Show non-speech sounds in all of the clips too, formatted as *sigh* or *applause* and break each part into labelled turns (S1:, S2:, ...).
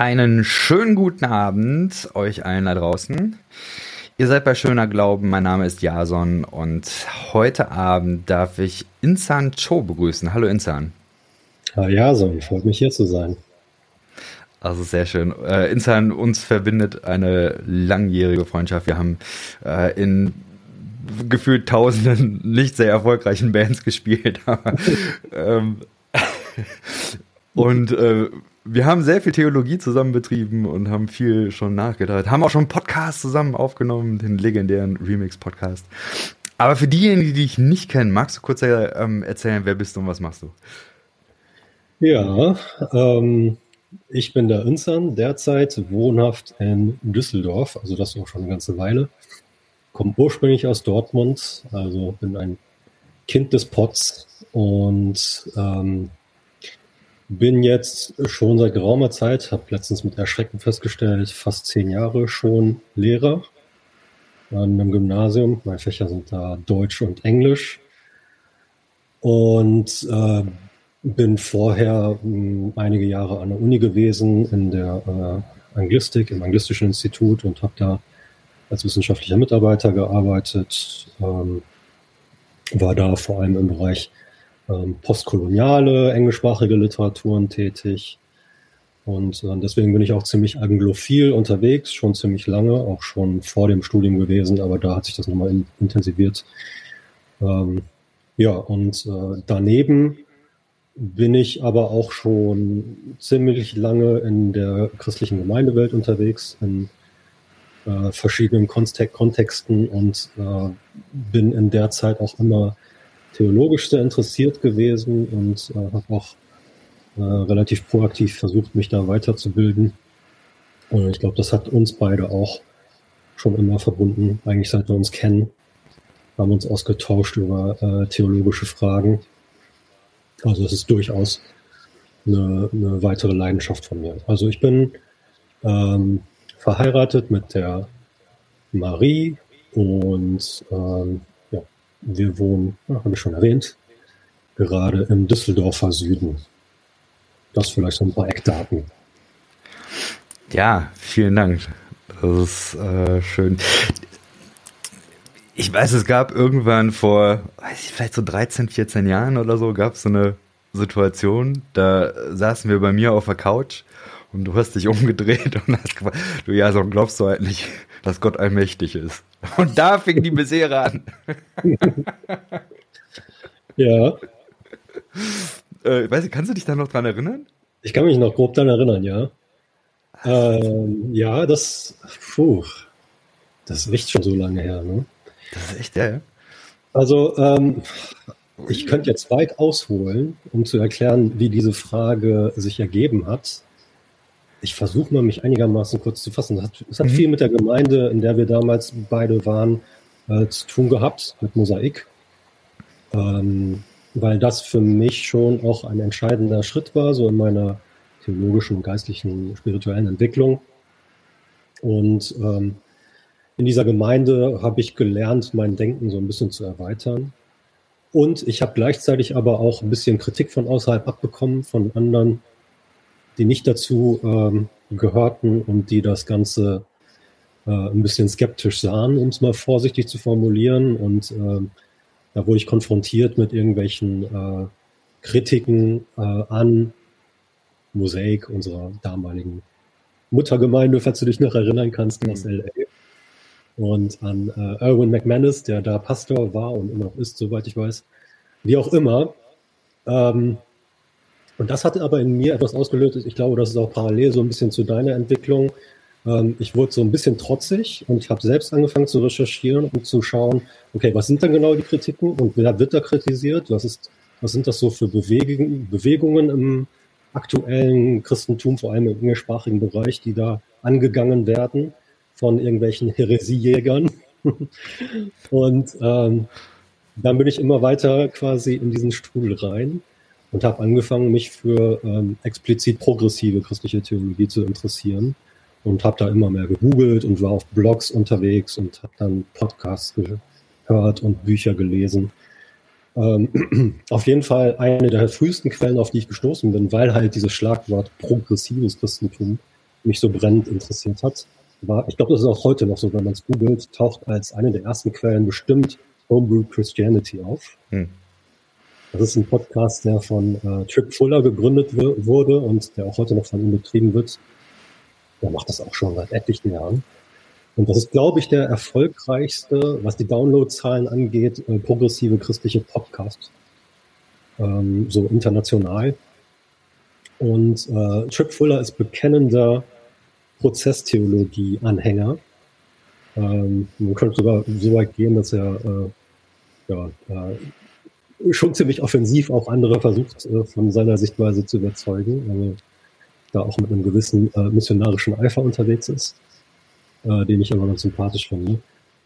S1: Einen schönen guten Abend euch allen da draußen. Ihr seid bei Schöner Glauben, mein Name ist Jason und heute Abend darf ich Insan Cho begrüßen. Hallo Insan.
S2: Hallo Jason, freut mich hier zu sein.
S1: Also sehr schön. Äh, Insan, uns verbindet eine langjährige Freundschaft. Wir haben äh, in gefühlt tausenden *laughs* nicht sehr erfolgreichen Bands *laughs* gespielt. *laughs* ähm, und äh, wir haben sehr viel Theologie zusammen betrieben und haben viel schon nachgedacht. Haben auch schon einen Podcast zusammen aufgenommen, den legendären Remix-Podcast. Aber für diejenigen, die dich nicht kennen, magst du kurz ähm, erzählen, wer bist du und was machst du?
S2: Ja, ähm, ich bin der Insan, derzeit wohnhaft in Düsseldorf, also das auch schon eine ganze Weile. Komme ursprünglich aus Dortmund, also bin ein Kind des Pots und ähm, bin jetzt schon seit geraumer Zeit, habe letztens mit Erschrecken festgestellt, fast zehn Jahre schon Lehrer an einem Gymnasium. Meine Fächer sind da Deutsch und Englisch. Und äh, bin vorher mh, hm, einige Jahre an der Uni gewesen, in der äh, Anglistik, im Anglistischen Institut und habe da als wissenschaftlicher Mitarbeiter gearbeitet. Ähm, war da vor allem im Bereich ähm, postkoloniale englischsprachige Literaturen tätig. Und äh, deswegen bin ich auch ziemlich anglophil unterwegs, schon ziemlich lange, auch schon vor dem Studium gewesen, aber da hat sich das nochmal in, intensiviert. Ähm, ja, und äh, daneben bin ich aber auch schon ziemlich lange in der christlichen Gemeindewelt unterwegs, in äh, verschiedenen Kontexten und äh, bin in der Zeit auch immer theologisch sehr interessiert gewesen und äh, habe auch äh, relativ proaktiv versucht, mich da weiterzubilden. Und ich glaube, das hat uns beide auch schon immer verbunden, eigentlich seit wir uns kennen, haben uns ausgetauscht über äh, theologische Fragen. Also es ist durchaus eine, eine weitere Leidenschaft von mir. Also ich bin ähm, verheiratet mit der Marie und ähm, wir wohnen, habe ich schon erwähnt, gerade im Düsseldorfer Süden. Das vielleicht so ein paar Eckdaten.
S1: Ja, vielen Dank. Das ist äh, schön. Ich weiß, es gab irgendwann vor, weiß ich, vielleicht so 13, 14 Jahren oder so, gab es so eine Situation, da saßen wir bei mir auf der Couch und du hast dich *laughs* umgedreht und hast gefragt, du ja, so glaubst du halt nicht, dass Gott allmächtig ist. Und da fing die Misere an. *laughs*
S2: ja.
S1: Äh, weiß ich, kannst du dich da noch dran erinnern?
S2: Ich kann mich noch grob daran erinnern, ja. Ähm, ja, das, puh, das ist echt schon so lange her, ne?
S1: Das ist echt, ja, ja.
S2: Also, ähm, ich könnte jetzt weit ausholen, um zu erklären, wie diese Frage sich ergeben hat ich versuche mal, mich einigermaßen kurz zu fassen. Es hat, das hat mhm. viel mit der Gemeinde, in der wir damals beide waren, äh, zu tun gehabt, mit Mosaik. Ähm, weil das für mich schon auch ein entscheidender Schritt war, so in meiner theologischen, geistlichen, spirituellen Entwicklung. Und ähm, in dieser Gemeinde habe ich gelernt, mein Denken so ein bisschen zu erweitern. Und ich habe gleichzeitig aber auch ein bisschen Kritik von außerhalb abbekommen, von anderen die nicht dazu ähm, gehörten und die das Ganze äh, ein bisschen skeptisch sahen, um es mal vorsichtig zu formulieren. Und äh, da wurde ich konfrontiert mit irgendwelchen äh, Kritiken äh, an Mosaik, unserer damaligen Muttergemeinde, falls du dich noch erinnern kannst, aus mhm. LA. Und an äh, Erwin McManus, der da Pastor war und immer noch ist, soweit ich weiß. Wie auch immer. Ähm, und das hat aber in mir etwas ausgelöst. Ich glaube, das ist auch parallel so ein bisschen zu deiner Entwicklung. Ähm, ich wurde so ein bisschen trotzig und ich habe selbst angefangen zu recherchieren und zu schauen, okay, was sind denn genau die Kritiken und wer wird da kritisiert? Was ist, was sind das so für Bewegungen, Bewegungen im aktuellen Christentum, vor allem im englischsprachigen Bereich, die da angegangen werden von irgendwelchen Heresiejägern? *laughs* und ähm, dann bin ich immer weiter quasi in diesen Strudel rein und habe angefangen, mich für ähm, explizit progressive christliche Theologie zu interessieren und habe da immer mehr gegoogelt und war auf Blogs unterwegs und habe dann Podcasts gehört und Bücher gelesen. Ähm, *clears throat* auf jeden Fall eine der frühesten Quellen, auf die ich gestoßen bin, weil halt dieses Schlagwort progressives Christentum mich so brennend interessiert hat. War, ich glaube, das ist auch heute noch so, wenn man es googelt, taucht als eine der ersten Quellen bestimmt Homebrew Christianity auf. Hm. Das ist ein Podcast, der von äh, Trip Fuller gegründet wurde und der auch heute noch von ihm betrieben wird. Der macht das auch schon seit etlichen Jahren. Und das ist, glaube ich, der erfolgreichste, was die Downloadzahlen angeht, äh, progressive christliche Podcast. Ähm, so international. Und äh, Trip Fuller ist bekennender Prozesstheologie-Anhänger. Ähm, man könnte sogar so weit gehen, dass er äh, ja, äh, schon ziemlich offensiv auch andere versucht, äh, von seiner Sichtweise zu überzeugen. Also da auch mit einem gewissen äh, missionarischen Eifer unterwegs ist, äh, den ich aber ganz sympathisch finde.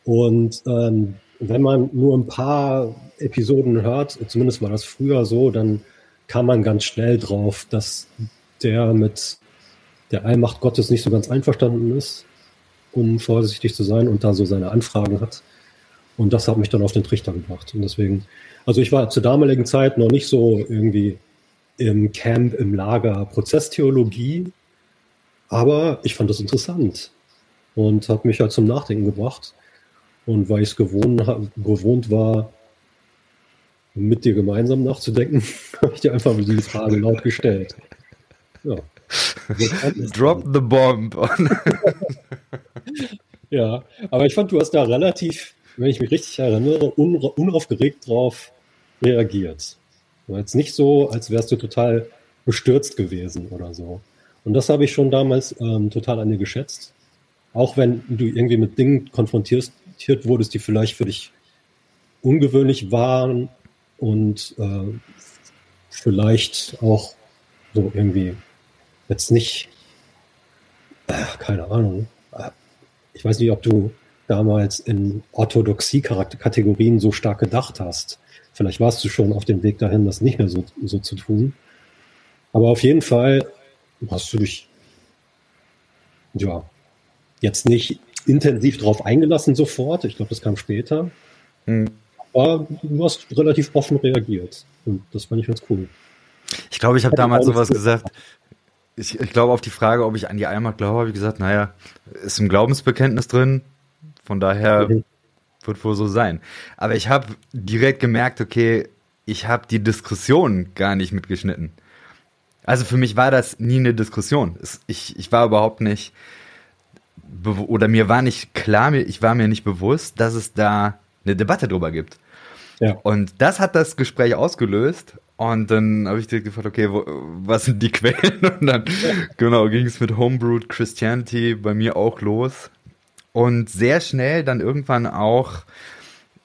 S2: Und ähm, wenn man nur ein paar Episoden hört, zumindest war das früher so, dann kam man ganz schnell drauf, dass der mit der Allmacht Gottes nicht so ganz einverstanden ist, um vorsichtig zu sein und da so seine Anfragen hat. Und das hat mich dann auf den Trichter gebracht. Und deswegen, also ich war zur damaligen Zeit noch nicht so irgendwie im Camp, im Lager Prozesstheologie, aber ich fand das interessant und habe mich halt zum Nachdenken gebracht. Und weil ich es gewohnt, gewohnt war, mit dir gemeinsam nachzudenken, *laughs* habe ich dir einfach die Frage laut gestellt. Ja.
S1: Drop the bomb. *laughs*
S2: ja, aber ich fand, du hast da relativ, wenn ich mich richtig erinnere, unaufgeregt drauf reagiert. War jetzt nicht so, als wärst du total bestürzt gewesen oder so. Und das habe ich schon damals ähm, total an dir geschätzt. Auch wenn du irgendwie mit Dingen konfrontiert wurdest, die vielleicht für dich ungewöhnlich waren und äh, vielleicht auch so irgendwie jetzt nicht, äh, keine Ahnung, ich weiß nicht, ob du damals in Orthodoxie-Kategorien so stark gedacht hast. Vielleicht warst du schon auf dem Weg dahin, das nicht mehr so, so zu tun. Aber auf jeden Fall hast du dich, ja, jetzt nicht intensiv drauf eingelassen sofort. Ich glaube, das kam später. Mhm. Aber du hast relativ offen reagiert. Und das fand ich ganz cool.
S1: Ich glaube, ich habe damals sowas gesagt. Ich, ich glaube, auf die Frage, ob ich an die Allmacht glaube, habe ich gesagt, naja, ist im Glaubensbekenntnis drin. Von daher wird wohl so sein. Aber ich habe direkt gemerkt, okay, ich habe die Diskussion gar nicht mitgeschnitten. Also für mich war das nie eine Diskussion. Ich, ich war überhaupt nicht, oder mir war nicht klar, ich war mir nicht bewusst, dass es da eine Debatte drüber gibt. Ja. Und das hat das Gespräch ausgelöst. Und dann habe ich dir gefragt, okay, wo, was sind die *laughs* Quellen? Und dann, ja. genau, ging es mit Homebrewed Christianity bei mir auch los. Und sehr schnell dann irgendwann auch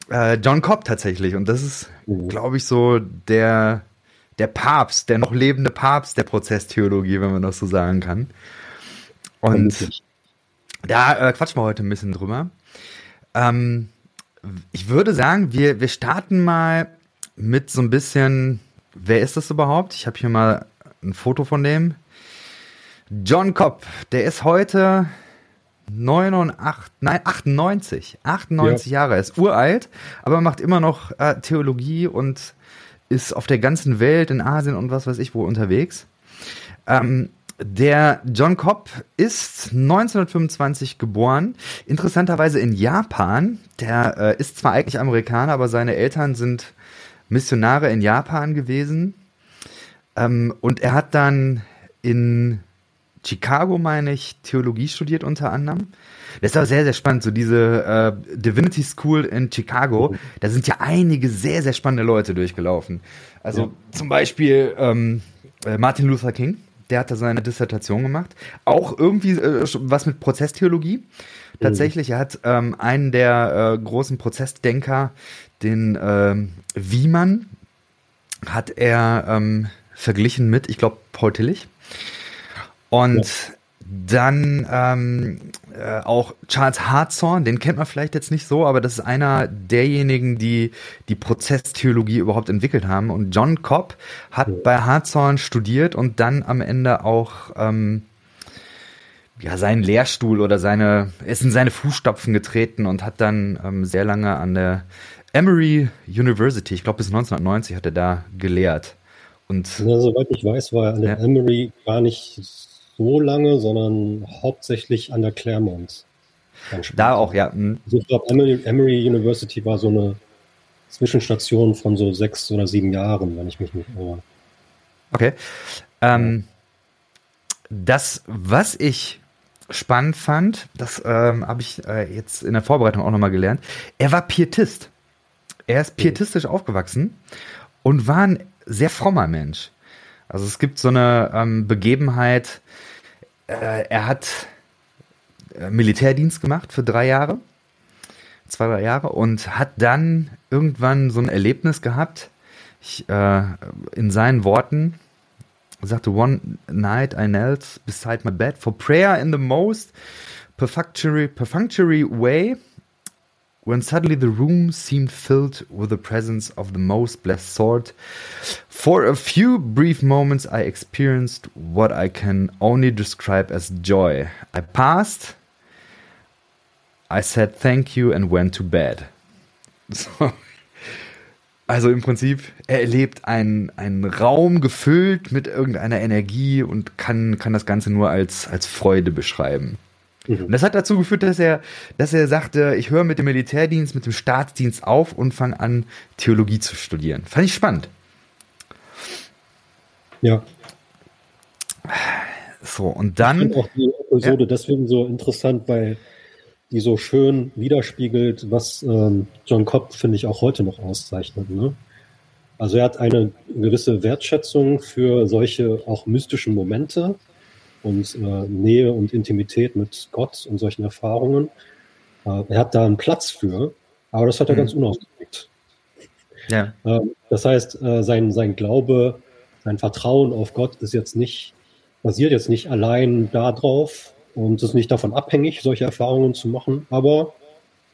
S1: äh, John Cobb tatsächlich. Und das ist, mhm. glaube ich, so der, der Papst, der noch lebende Papst der Prozesstheologie, wenn man das so sagen kann. Und da äh, quatschen wir heute ein bisschen drüber. Ähm, ich würde sagen, wir, wir starten mal mit so ein bisschen, wer ist das überhaupt? Ich habe hier mal ein Foto von dem. John Cobb, der ist heute 89, nein, 98, 98 ja. Jahre, er ist uralt, aber macht immer noch äh, Theologie und ist auf der ganzen Welt, in Asien und was weiß ich wo unterwegs. Ähm, der John Cobb ist 1925 geboren, interessanterweise in Japan. Der äh, ist zwar eigentlich Amerikaner, aber seine Eltern sind Missionare in Japan gewesen. Ähm, und er hat dann in Chicago, meine ich, Theologie studiert unter anderem. Das ist aber sehr, sehr spannend. So diese äh, Divinity School in Chicago, da sind ja einige sehr, sehr spannende Leute durchgelaufen. Also ja. zum Beispiel ähm, äh, Martin Luther King der hat da seine Dissertation gemacht. Auch irgendwie äh, was mit Prozesstheologie. Tatsächlich, er hat ähm, einen der äh, großen Prozessdenker, den ähm, Wiemann, hat er ähm, verglichen mit, ich glaube, Paul Tillich. Und ja. Dann ähm, äh, auch Charles Hartshorn, den kennt man vielleicht jetzt nicht so, aber das ist einer derjenigen, die die Prozesstheologie überhaupt entwickelt haben. Und John Cobb hat ja. bei Hartshorn studiert und dann am Ende auch ähm, ja, seinen Lehrstuhl oder seine, ist in seine Fußstapfen getreten und hat dann ähm, sehr lange an der Emory University, ich glaube bis 1990 hat er da gelehrt. Und,
S2: ja, soweit ich weiß, war er an der ja. Emory gar nicht so lange, sondern hauptsächlich an der Claremont.
S1: Da auch, ja.
S2: Mhm. Also ich glaube, Emory, Emory University war so eine Zwischenstation von so sechs oder sieben Jahren, wenn ich mich nicht irre.
S1: Okay. Ähm, das, was ich spannend fand, das ähm, habe ich äh, jetzt in der Vorbereitung auch nochmal gelernt, er war Pietist. Er ist pietistisch mhm. aufgewachsen und war ein sehr frommer Mensch. Also es gibt so eine ähm, Begebenheit, äh, er hat äh, Militärdienst gemacht für drei Jahre, zwei, drei Jahre und hat dann irgendwann so ein Erlebnis gehabt. Ich, äh, in seinen Worten sagte, one night I knelt beside my bed for prayer in the most perfunctory, perfunctory way when suddenly the room seemed filled with the presence of the most blessed sort. For a few brief moments, I experienced what I can only describe as joy. I passed, I said thank you and went to bed. So. *laughs* Also im Prinzip, er erlebt einen, einen Raum gefüllt mit irgendeiner Energie und kann, kann das Ganze nur als, als Freude beschreiben. Mhm. Und das hat dazu geführt, dass er, dass er sagte, ich höre mit dem Militärdienst, mit dem Staatsdienst auf und fange an, Theologie zu studieren. Fand ich spannend.
S2: Ja.
S1: So, und dann. Ich
S2: finde auch die Episode ja. deswegen so interessant, weil die so schön widerspiegelt, was ähm, John Cobb, finde ich, auch heute noch auszeichnet. Ne? Also er hat eine gewisse Wertschätzung für solche auch mystischen Momente, und äh, Nähe und Intimität mit Gott und solchen Erfahrungen. Äh, er hat da einen Platz für, aber das hat er mhm. ganz unausgeprägt. Ja. Äh, das heißt, äh, sein, sein Glaube, sein Vertrauen auf Gott ist jetzt nicht, basiert jetzt nicht allein darauf und ist nicht davon abhängig, solche Erfahrungen zu machen, aber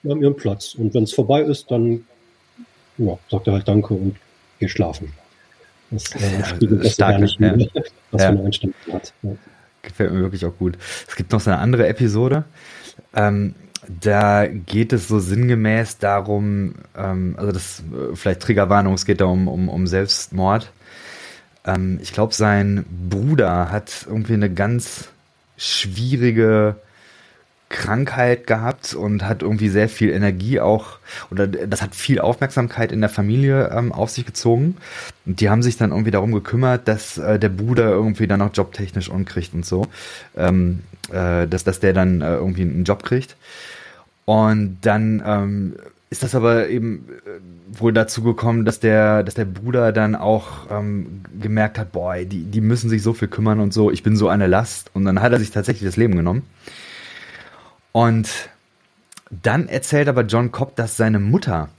S2: wir haben ihren Platz. Und wenn es vorbei ist, dann ja, sagt er halt Danke und geh schlafen.
S1: Das äh, spiegelt das gar nicht mehr, was ja. für eine Einstellung hat. Ja gefällt mir wirklich auch gut. Es gibt noch so eine andere Episode. Ähm, da geht es so sinngemäß darum, ähm, also das äh, vielleicht Triggerwarnung, es geht da um, um, um Selbstmord. Ähm, ich glaube, sein Bruder hat irgendwie eine ganz schwierige Krankheit gehabt und hat irgendwie sehr viel Energie auch, oder das hat viel Aufmerksamkeit in der Familie ähm, auf sich gezogen. Und die haben sich dann irgendwie darum gekümmert, dass äh, der Bruder irgendwie dann auch jobtechnisch unkriegt und so. Ähm, äh, dass, dass der dann äh, irgendwie einen Job kriegt. Und dann ähm, ist das aber eben äh, wohl dazu gekommen, dass der, dass der Bruder dann auch ähm, gemerkt hat, boah, die, die müssen sich so viel kümmern und so, ich bin so eine Last. Und dann hat er sich tatsächlich das Leben genommen. Und dann erzählt aber John Cobb, dass seine Mutter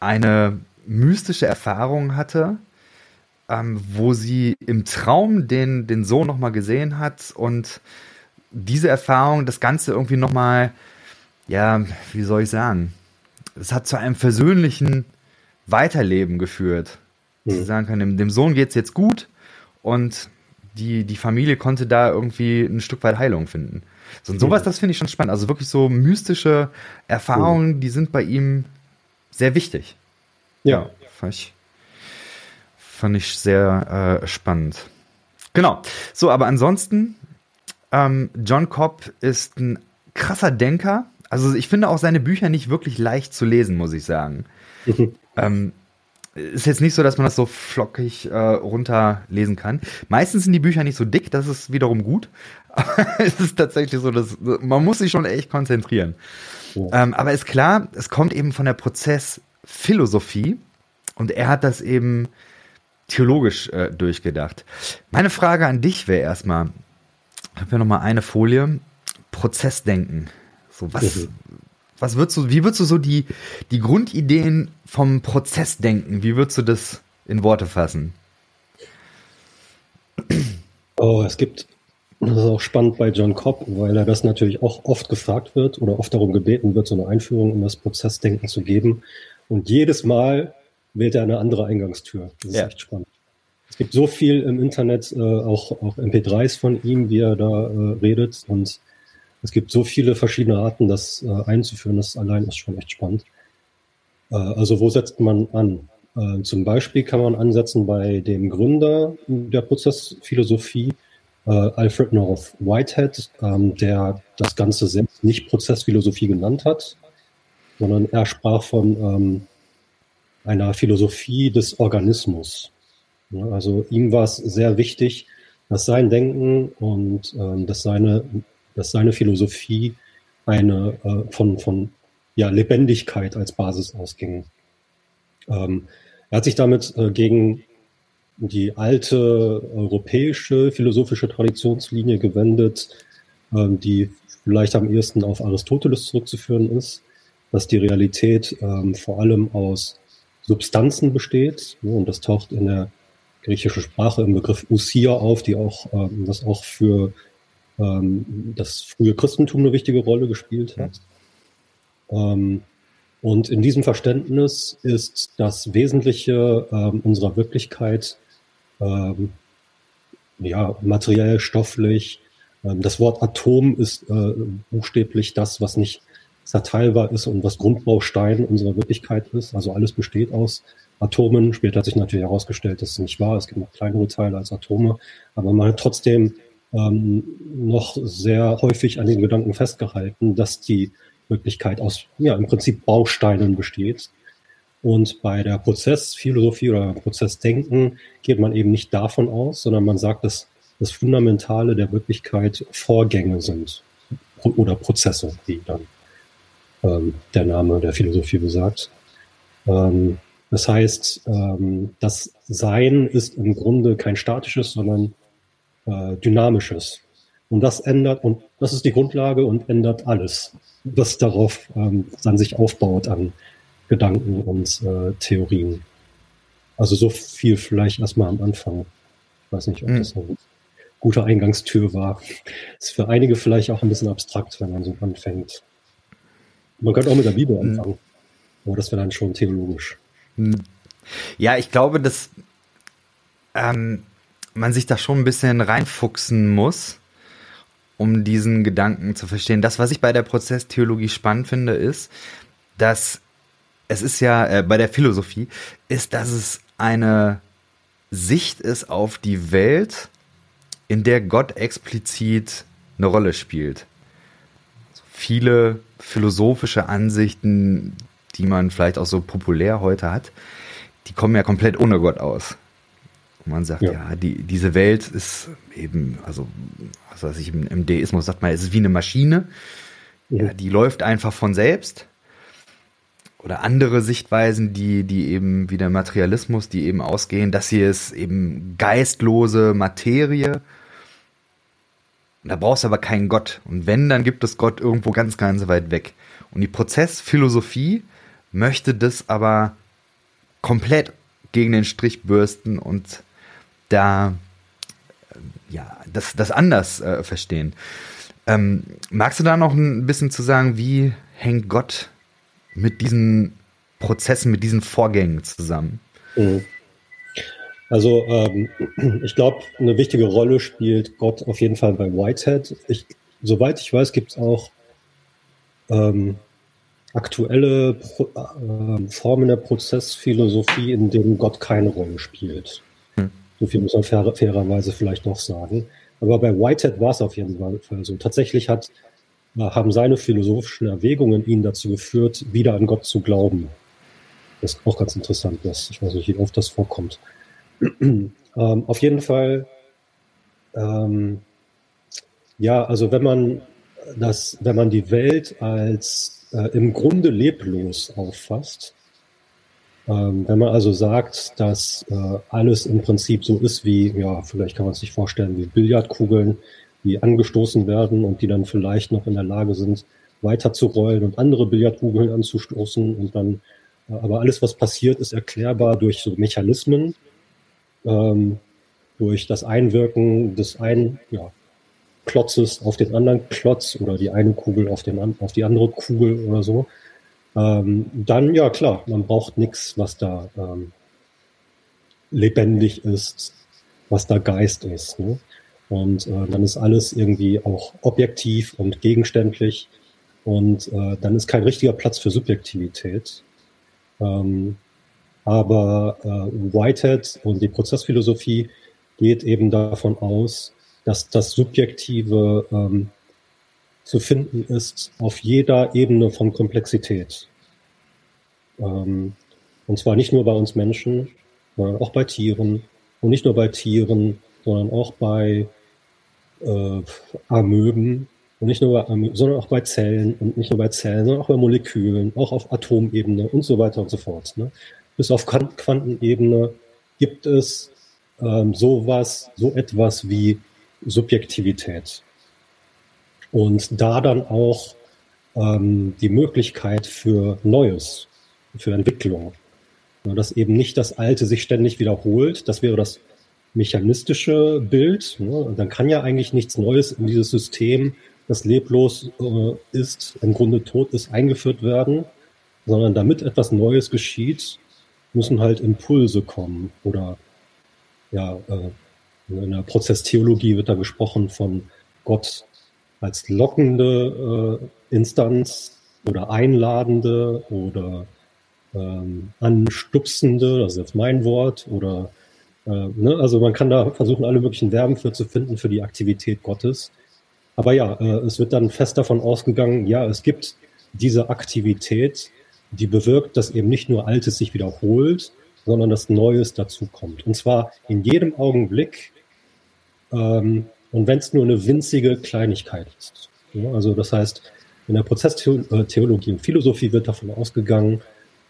S1: eine mystische Erfahrung hatte, ähm, wo sie im Traum den, den Sohn nochmal gesehen hat und diese Erfahrung, das Ganze irgendwie nochmal, ja, wie soll ich sagen, es hat zu einem versöhnlichen Weiterleben geführt. Mhm. Sie sagen kann, dem, dem Sohn geht es jetzt gut und die, die Familie konnte da irgendwie ein Stück weit Heilung finden. So, und sowas, das finde ich schon spannend. Also wirklich so mystische Erfahrungen, die sind bei ihm sehr wichtig. Ja. ja fand, ich, fand ich sehr äh, spannend. Genau. So, aber ansonsten, ähm, John Cobb ist ein krasser Denker. Also ich finde auch seine Bücher nicht wirklich leicht zu lesen, muss ich sagen. Mhm. Ähm, ist jetzt nicht so, dass man das so flockig äh, runterlesen kann. Meistens sind die Bücher nicht so dick, das ist wiederum gut. Aber *laughs* es ist tatsächlich so, dass man muss sich schon echt konzentrieren. Ja. Ähm, aber ist klar, es kommt eben von der Prozessphilosophie und er hat das eben theologisch äh, durchgedacht. Meine Frage an dich wäre erstmal, ich habe ja noch mal eine Folie, Prozessdenken. So was, mhm. was würdest du, wie würdest du so die, die Grundideen vom Prozessdenken, wie würdest du das in Worte fassen?
S2: Oh, es gibt das ist auch spannend bei John Cobb, weil er das natürlich auch oft gefragt wird oder oft darum gebeten wird, so eine Einführung in das Prozessdenken zu geben. Und jedes Mal wählt er eine andere Eingangstür. Das ist ja. echt spannend. Es gibt so viel im Internet, äh, auch, auch MP3s von ihm, wie er da äh, redet. Und es gibt so viele verschiedene Arten, das äh, einzuführen. Das allein ist schon echt spannend. Äh, also wo setzt man an? Äh, zum Beispiel kann man ansetzen bei dem Gründer der Prozessphilosophie, Alfred North Whitehead, ähm, der das Ganze selbst nicht Prozessphilosophie genannt hat, sondern er sprach von ähm, einer Philosophie des Organismus. Also ihm war es sehr wichtig, dass sein Denken und ähm, dass, seine, dass seine Philosophie eine äh, von, von ja, Lebendigkeit als Basis ausging. Er hat sich damit äh, gegen die alte europäische philosophische Traditionslinie gewendet, ähm, die vielleicht am ehesten auf Aristoteles zurückzuführen ist, dass die Realität ähm, vor allem aus Substanzen besteht. Und das taucht in der griechischen Sprache im Begriff Usia auf, die auch, ähm, das auch für ähm, das frühe Christentum eine wichtige Rolle gespielt hat. Ähm, und in diesem Verständnis ist das Wesentliche ähm, unserer Wirklichkeit ähm, ja, materiell, stofflich. Ähm, das Wort Atom ist äh, buchstäblich das, was nicht zerteilbar ist und was Grundbaustein unserer Wirklichkeit ist. Also alles besteht aus Atomen. Später hat sich natürlich herausgestellt, dass es nicht wahr ist. Es gibt noch kleinere Teile als Atome. Aber man hat trotzdem ähm, noch sehr häufig an den Gedanken festgehalten, dass die Wirklichkeit aus, ja, im Prinzip Bausteinen besteht. Und bei der Prozessphilosophie oder Prozessdenken geht man eben nicht davon aus, sondern man sagt, dass das Fundamentale der Wirklichkeit Vorgänge sind oder Prozesse, wie dann ähm, der Name der Philosophie besagt. Ähm, das heißt, ähm, das Sein ist im Grunde kein statisches, sondern äh, dynamisches. Und das ändert, und das ist die Grundlage und ändert alles, was darauf ähm, an sich aufbaut an Gedanken und äh, Theorien. Also so viel vielleicht erstmal am Anfang. Ich weiß nicht, ob mhm. das eine gute Eingangstür war. Ist für einige vielleicht auch ein bisschen abstrakt, wenn man so anfängt. Man könnte auch mit der Bibel hm. anfangen. Aber das wäre dann schon theologisch.
S1: Hm. Ja, ich glaube, dass ähm, man sich da schon ein bisschen reinfuchsen muss, um diesen Gedanken zu verstehen. Das, was ich bei der Prozesstheologie spannend finde, ist, dass es ist ja äh, bei der Philosophie, ist, dass es eine Sicht ist auf die Welt, in der Gott explizit eine Rolle spielt. Also viele philosophische Ansichten, die man vielleicht auch so populär heute hat, die kommen ja komplett ohne Gott aus. Und man sagt, ja, ja die, diese Welt ist eben, also, was weiß ich, im, im Deismus sagt man, es ist wie eine Maschine. Ja, die läuft einfach von selbst oder andere Sichtweisen, die, die eben wie der Materialismus, die eben ausgehen, dass hier ist eben geistlose Materie. Und da brauchst du aber keinen Gott. Und wenn, dann gibt es Gott irgendwo ganz, ganz weit weg. Und die Prozessphilosophie möchte das aber komplett gegen den Strich bürsten und da äh, ja das, das anders äh, verstehen. Ähm, magst du da noch ein bisschen zu sagen, wie hängt Gott mit diesen Prozessen, mit diesen Vorgängen zusammen? Mhm.
S2: Also ähm, *clears throat* ich glaube, eine wichtige Rolle spielt Gott auf jeden Fall bei Whitehead. Ich, soweit ich weiß, gibt es auch ähm, aktuelle Pro, äh, Formen der Prozessphilosophie, in denen Gott keine Rolle spielt. Hm. So viel muss man fair, fairerweise vielleicht noch sagen. Aber bei Whitehead war es auf jeden Fall so. Tatsächlich hat haben seine philosophischen Erwägungen ihn dazu geführt, wieder an Gott zu glauben. Das ist auch ganz interessant, dass ich weiß nicht, wie oft das vorkommt. *clears throat* ähm, auf jeden Fall, ähm, ja, also wenn man das, wenn man die Welt als äh, im Grunde leblos auffasst, ähm, wenn man also sagt, dass äh, alles im Prinzip so ist wie, ja, vielleicht kann man sich vorstellen, wie Billardkugeln, die angestoßen werden und die dann vielleicht noch in der Lage sind, weiterzurollen und andere Billardkugeln anzustoßen und dann, äh, aber alles, was passiert, ist erklärbar durch so Mechanismen, ähm, durch das Einwirken des einen ja, Klotzes auf den anderen Klotz oder die eine Kugel auf, den, auf die andere Kugel oder so. Ähm, dann, ja klar, man braucht nichts, was da ähm, lebendig ist, was da Geist ist. Ne? Und äh, dann ist alles irgendwie auch objektiv und gegenständlich. Und äh, dann ist kein richtiger Platz für Subjektivität. Ähm, aber äh, Whitehead und die Prozessphilosophie geht eben davon aus, dass das Subjektive ähm, zu finden ist auf jeder Ebene von Komplexität. Ähm, und zwar nicht nur bei uns Menschen, sondern auch bei Tieren. Und nicht nur bei Tieren, sondern auch bei äh, Amöben. Und nicht nur bei Amöben, sondern auch bei Zellen. Und nicht nur bei Zellen, sondern auch bei Molekülen, auch auf Atomebene und so weiter und so fort. Ne? Bis auf Quantenebene gibt es ähm, sowas, so etwas wie Subjektivität. Und da dann auch ähm, die Möglichkeit für Neues, für Entwicklung. Ja, dass eben nicht das Alte sich ständig wiederholt. Das wäre das mechanistische Bild. Ne? Dann kann ja eigentlich nichts Neues in dieses System, das leblos äh, ist, im Grunde tot ist, eingeführt werden, sondern damit etwas Neues geschieht, müssen halt Impulse kommen oder ja, äh, in der Prozesstheologie wird da gesprochen von Gott als lockende äh, Instanz oder einladende oder ähm, anstupsende, das ist jetzt mein Wort, oder äh, ne, also man kann da versuchen, alle möglichen Verben für zu finden für die Aktivität Gottes. Aber ja, äh, es wird dann fest davon ausgegangen, ja, es gibt diese Aktivität, die bewirkt, dass eben nicht nur Altes sich wiederholt, sondern dass Neues dazukommt. Und zwar in jedem Augenblick ähm, und wenn es nur eine winzige Kleinigkeit ist. Ja, also das heißt, in der Prozesstheologie und Philosophie wird davon ausgegangen,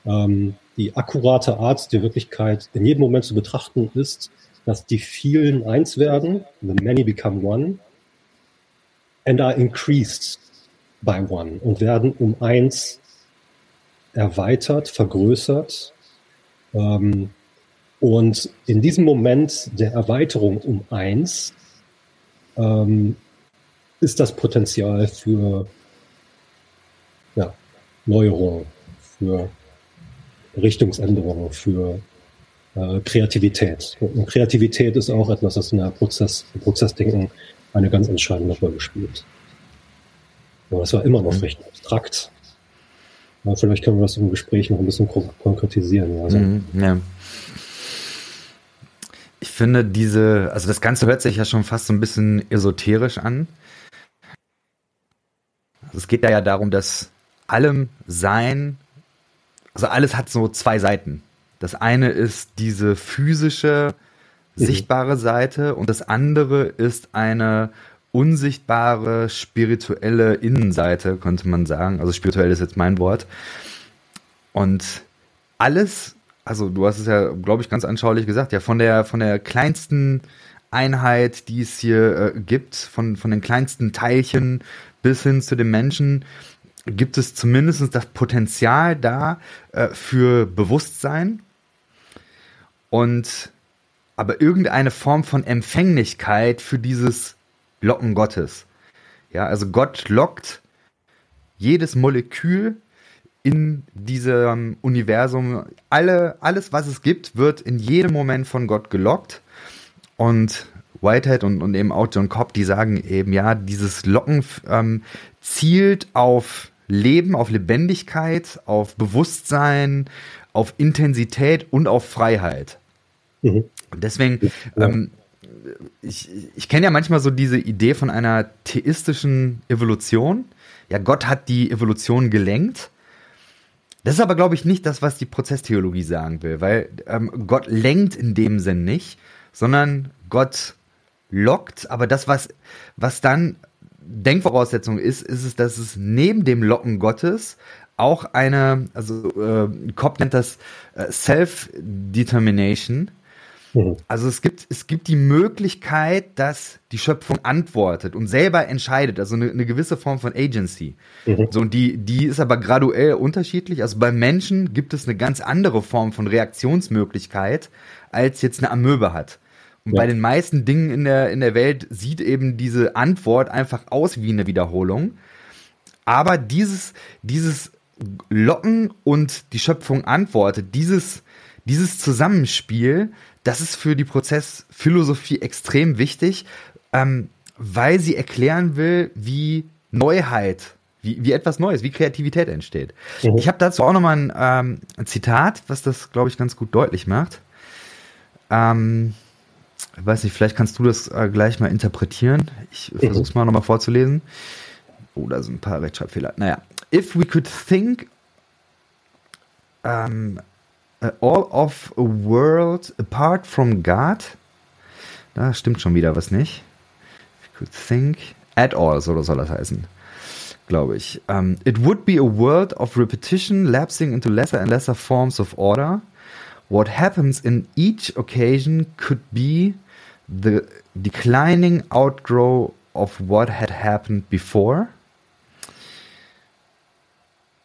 S2: ähm, die akkurate Art der Wirklichkeit in jedem Moment zu betrachten ist, dass die vielen eins werden, the many become one, and are increased by one und werden um eins erweitert, vergrößert. Ähm, und in diesem Moment der Erweiterung um eins ähm, ist das Potenzial für ja, Neuerung, für Richtungsänderungen, für äh, Kreativität. Und Kreativität ist auch etwas, das in der Prozess, im Prozessdenken eine ganz entscheidende Rolle spielt. Aber das war immer noch mhm. recht abstrakt. Aber vielleicht können wir das im Gespräch noch ein bisschen konkretisieren. Also, mhm, ja.
S1: Ich finde diese, also das Ganze hört sich ja schon fast so ein bisschen esoterisch an. Also es geht da ja darum, dass allem Sein also alles hat so zwei Seiten. Das eine ist diese physische, mhm. sichtbare Seite und das andere ist eine unsichtbare, spirituelle Innenseite, könnte man sagen. Also spirituell ist jetzt mein Wort. Und alles, also du hast es ja, glaube ich, ganz anschaulich gesagt, ja, von der, von der kleinsten Einheit, die es hier äh, gibt, von, von den kleinsten Teilchen bis hin zu den Menschen, gibt es zumindest das Potenzial da äh, für Bewusstsein und aber irgendeine Form von Empfänglichkeit für dieses Locken Gottes. Ja, also Gott lockt jedes Molekül in diesem Universum. Alle, alles, was es gibt, wird in jedem Moment von Gott gelockt. Und Whitehead und, und eben auch John Cobb, die sagen eben, ja, dieses Locken ähm, zielt auf Leben, auf Lebendigkeit, auf Bewusstsein, auf Intensität und auf Freiheit. Mhm. Und deswegen, ja. ähm, ich, ich kenne ja manchmal so diese Idee von einer theistischen Evolution. Ja, Gott hat die Evolution gelenkt. Das ist aber, glaube ich, nicht das, was die Prozesstheologie sagen will, weil ähm, Gott lenkt in dem Sinn nicht, sondern Gott lockt, aber das, was, was dann Denkvoraussetzung ist, ist es, dass es neben dem Locken Gottes auch eine, also äh, Cobb nennt das äh, Self-Determination. Mhm. Also es gibt, es gibt die Möglichkeit, dass die Schöpfung antwortet und selber entscheidet, also eine, eine gewisse Form von Agency. Mhm. So, und die, die ist aber graduell unterschiedlich. Also beim Menschen gibt es eine ganz andere Form von Reaktionsmöglichkeit, als jetzt eine Amöbe hat. Und ja. bei den meisten Dingen in der, in der Welt sieht eben diese Antwort einfach aus wie eine Wiederholung. Aber dieses, dieses Locken und die Schöpfung antwortet, dieses, dieses Zusammenspiel, das ist für die Prozessphilosophie extrem wichtig, ähm, weil sie erklären will, wie Neuheit, wie, wie etwas Neues, wie Kreativität entsteht. Mhm. Ich habe dazu auch nochmal ein, ähm, ein Zitat, was das, glaube ich, ganz gut deutlich macht. Ähm, ich weiß nicht, vielleicht kannst du das äh, gleich mal interpretieren. Ich versuche es mal nochmal vorzulesen. Oh, da sind ein paar Rechtschreibfehler. Naja. If we could think um, uh, all of a world apart from God, da stimmt schon wieder was nicht. If we could think at all, so soll das heißen. Glaube ich. Um, it would be a world of repetition, lapsing into lesser and lesser forms of order. What happens in each occasion could be the declining outgrow of what had happened before.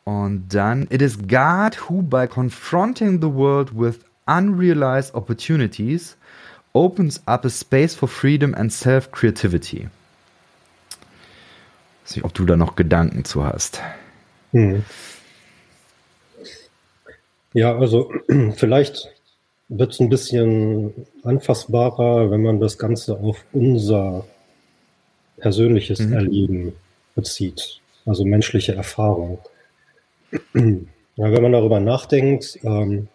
S1: Und dann, it is God who, by confronting the world with unrealized opportunities, opens up a space for freedom and self-creativity. Weiß nicht, ob du da noch Gedanken zu hast. Hm.
S2: Ja, also *clears throat* vielleicht wird es ein bisschen anfassbarer, wenn man das Ganze auf unser persönliches mhm. Erleben bezieht, also menschliche Erfahrung. *clears throat* Ja, wenn man darüber nachdenkt, ähm,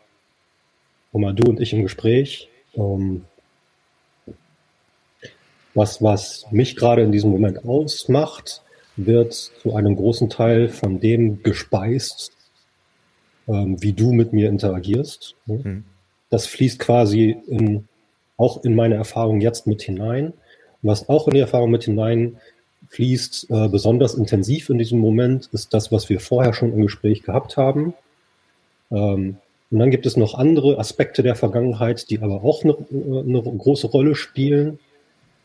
S2: mal du und ich im Gespräch, ähm, was, was mich gerade in diesem Moment ausmacht, wird zu einem großen Teil von dem gespeist, ähm, wie du mit mir interagierst. Ne? Mhm. Das fließt quasi in, auch in meine Erfahrung jetzt mit hinein. Was auch in die Erfahrung mit hinein fließt äh, besonders intensiv in diesem Moment, ist das, was wir vorher schon im Gespräch gehabt haben. Ähm, und dann gibt es noch andere Aspekte der Vergangenheit, die aber auch eine, eine große Rolle spielen.